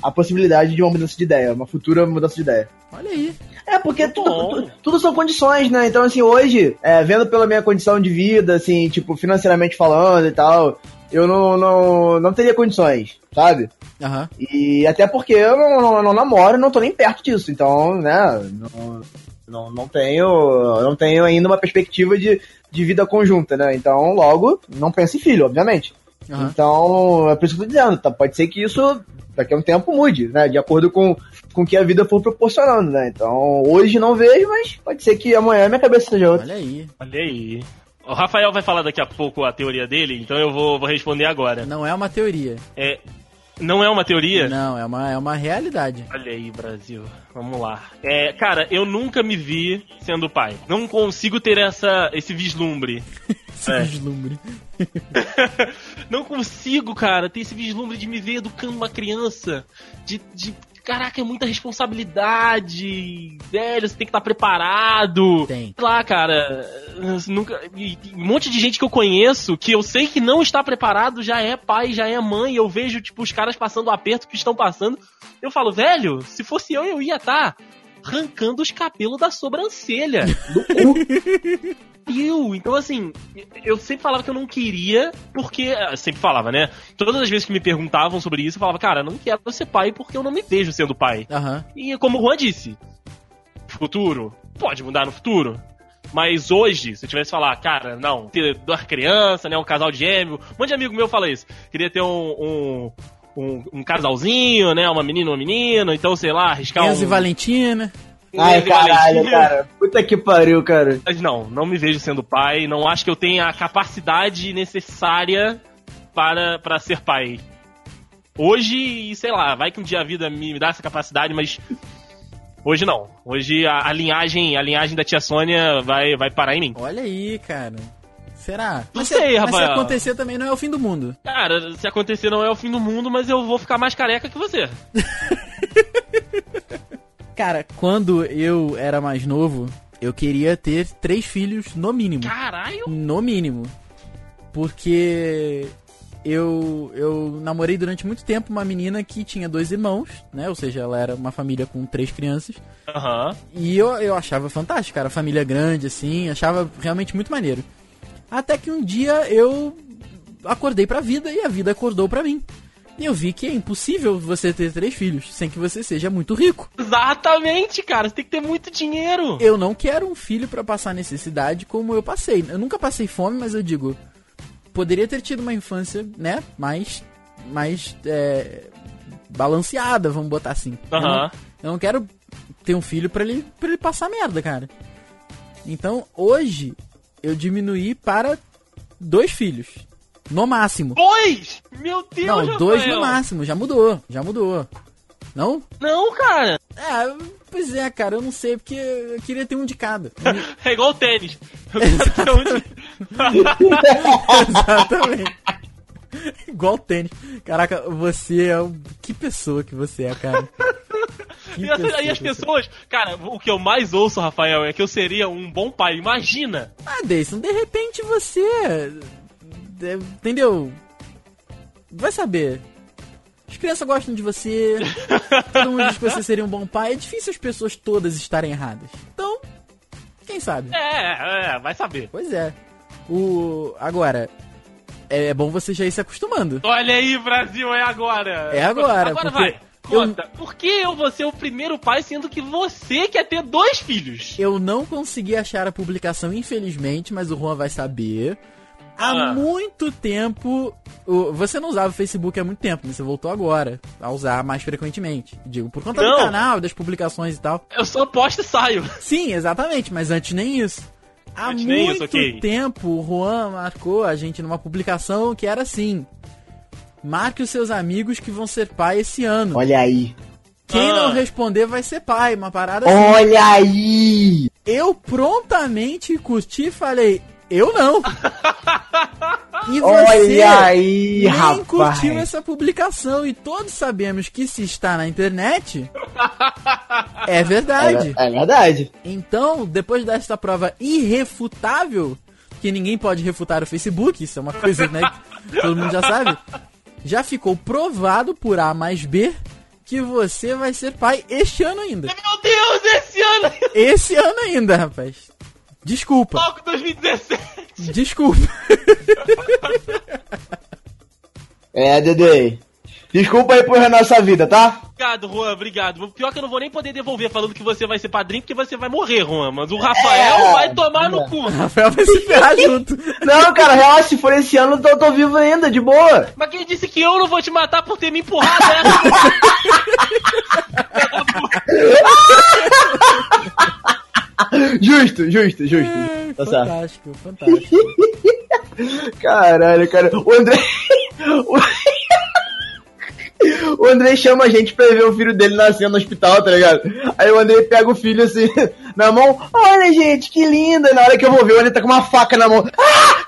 a possibilidade de uma mudança de ideia, uma futura mudança de ideia. Olha aí. É, porque tudo, tudo, tudo são condições, né? Então, assim, hoje, é, vendo pela minha condição de vida, assim, tipo, financeiramente falando e tal, eu não, não, não teria condições, sabe? Aham. E até porque eu não, não, não namoro, não tô nem perto disso, então, né, não, não, não tenho, não tenho ainda uma perspectiva de, de vida conjunta, né? Então, logo, não penso em filho, obviamente. Aham. Então, é por isso que eu tô dizendo, tá? Pode ser que isso daqui a um tempo mude, né? De acordo com com o que a vida for proporcionando, né? Então, hoje não vejo, mas pode ser que amanhã minha cabeça seja outra. Olha aí. Olha aí. O Rafael vai falar daqui a pouco a teoria dele, então eu vou, vou responder agora. Não é uma teoria. É, não é uma teoria? Não, é uma, é uma realidade. Olha aí, Brasil. Vamos lá. É, cara, eu nunca me vi sendo pai. Não consigo ter essa, esse vislumbre. *laughs* Esse É. vislumbre. *laughs* Não consigo, cara, ter esse vislumbre de me ver educando uma criança. De. de caraca, é muita responsabilidade. Velho, você tem que estar preparado. Tem. Sei lá, cara. Nunca. e- e um monte de gente que eu conheço que eu sei que não está preparado já é pai, já é mãe. Eu vejo, tipo, os caras passando o aperto que estão passando. Eu falo, velho, se fosse eu, eu ia estar arrancando os cabelos da sobrancelha. Do cu. *laughs* Eu, então assim, eu sempre falava que eu não queria, porque. ah, Sempre falava, né? Todas as vezes que me perguntavam sobre isso, eu falava, cara, eu não quero ser pai porque eu não me vejo sendo pai. Aham. E como o Juan disse, futuro pode mudar no futuro. Mas hoje, se eu tivesse que falar, cara, não, ter duas crianças, né, um casal de gêmeo, um monte de amigo meu fala isso. Queria ter um, um, um, um casalzinho, né, uma menina um menino, então, sei lá, arriscar Enzo um... e Valentina. Ai, caralho, Valentina. cara. Puta que pariu, cara. Mas não, não me vejo sendo pai, não acho que eu tenha a capacidade necessária para, para ser pai. Hoje, sei lá, vai que um dia a vida me, me dá essa capacidade, mas hoje não. Hoje a, a linhagem, a linhagem da tia Sônia vai, vai parar em mim. Olha aí, cara. Será? Não Mas sei, se, mas se acontecer também não é o fim do mundo. Cara, se acontecer não é o fim do mundo, mas eu vou ficar mais careca que você. *laughs* Cara, quando eu era mais novo, eu queria ter três filhos no mínimo. Caralho! No mínimo. Porque eu, eu namorei durante muito tempo uma menina que tinha dois irmãos, né? Ou seja, ela era uma família com três crianças. Aham. E eu, eu achava fantástico, cara. Família grande, assim, achava realmente muito maneiro. Até que um dia eu acordei pra vida e a vida acordou pra mim. E eu vi que é impossível você ter três filhos sem que você seja muito rico. Exatamente, cara. Você tem que ter muito dinheiro. Eu não quero um filho pra passar necessidade como eu passei. Eu nunca passei fome, mas eu digo, poderia ter tido uma infância, né, mais, mais é, balanceada, vamos botar assim. Eu não-. Eu não quero ter um filho pra ele, pra ele passar merda, cara. Então, hoje, eu diminuí para dois filhos. No máximo. Dois! Meu Deus, não, dois Rafael. no máximo. Já mudou. Já mudou. Não? Não, cara. É, pois é, cara. Eu não sei, porque eu queria ter um de cada. *laughs* É igual o tênis. Eu quero ter um de- *laughs* *laughs* Exatamente. *laughs* Igual tênis. Caraca, você é um... Que pessoa que você é, cara. *laughs* Que E as, pessoa aí as você pessoas, cara, o que eu mais ouço, Rafael, é que eu seria um bom pai. Imagina! é. Ah, Deison, de repente você. de- Entendeu? Vai saber. As crianças gostam de você. *laughs* todo mundo diz que você seria um bom pai. É difícil as pessoas todas estarem erradas. Então, quem sabe? É, é, vai saber. Pois é. O. Agora. É, é bom você já ir se acostumando. Olha aí, Brasil, é agora! É agora, Agora porque vai! Conta, por que eu vou ser o primeiro pai sendo que você quer ter dois filhos? Eu não consegui achar a publicação, infelizmente, mas o Juan vai saber. Há Ah. muito tempo. Você não usava o Facebook há muito tempo, mas você voltou agora a usar mais frequentemente. Digo, por conta do Não. canal, das publicações e tal. Eu só posto e saio. Sim, exatamente, mas antes nem isso. Há muito isso, ok. tempo o Juan marcou a gente numa publicação que era assim: Marque os seus amigos que vão ser pai esse ano. Olha aí. Quem Ah. não responder vai ser pai, uma parada assim. Olha aí! Eu prontamente curti e falei, eu não. *laughs* E você Olha aí, nem rapaz! curtiu essa publicação. E todos sabemos que se está na internet, é verdade. É, é verdade. Então, depois desta prova irrefutável, que ninguém pode refutar o Facebook, isso é uma coisa né, que todo mundo já sabe, já ficou provado por A mais B que você vai ser pai este ano ainda. Meu Deus, esse ano! Esse ano ainda, rapaz. Desculpa. Logo 2017! Desculpa. É, Dede. Desculpa aí por nossa vida, tá? Obrigado, Juan, obrigado. Pior que eu não vou nem poder devolver falando que você vai ser padrinho, porque você vai morrer, Juan. Mas o Rafael É. vai tomar no cu. Rafael vai se ferrar junto. Não, cara, relaxa, se for esse ano, eu tô, tô vivo ainda, de boa. Mas quem disse que eu não vou te matar por ter me empurrado, né? *laughs* *laughs* Justo, justo, justo. Tá certo. fantástico, fantástico. *laughs* Caralho, cara. O André. *laughs* O André chama a gente pra ver o filho dele nascendo no hospital, tá ligado? Aí o André pega o filho assim, na mão. Olha, gente, que linda. Na hora que eu vou ver, o André tá com uma faca na mão. Ah!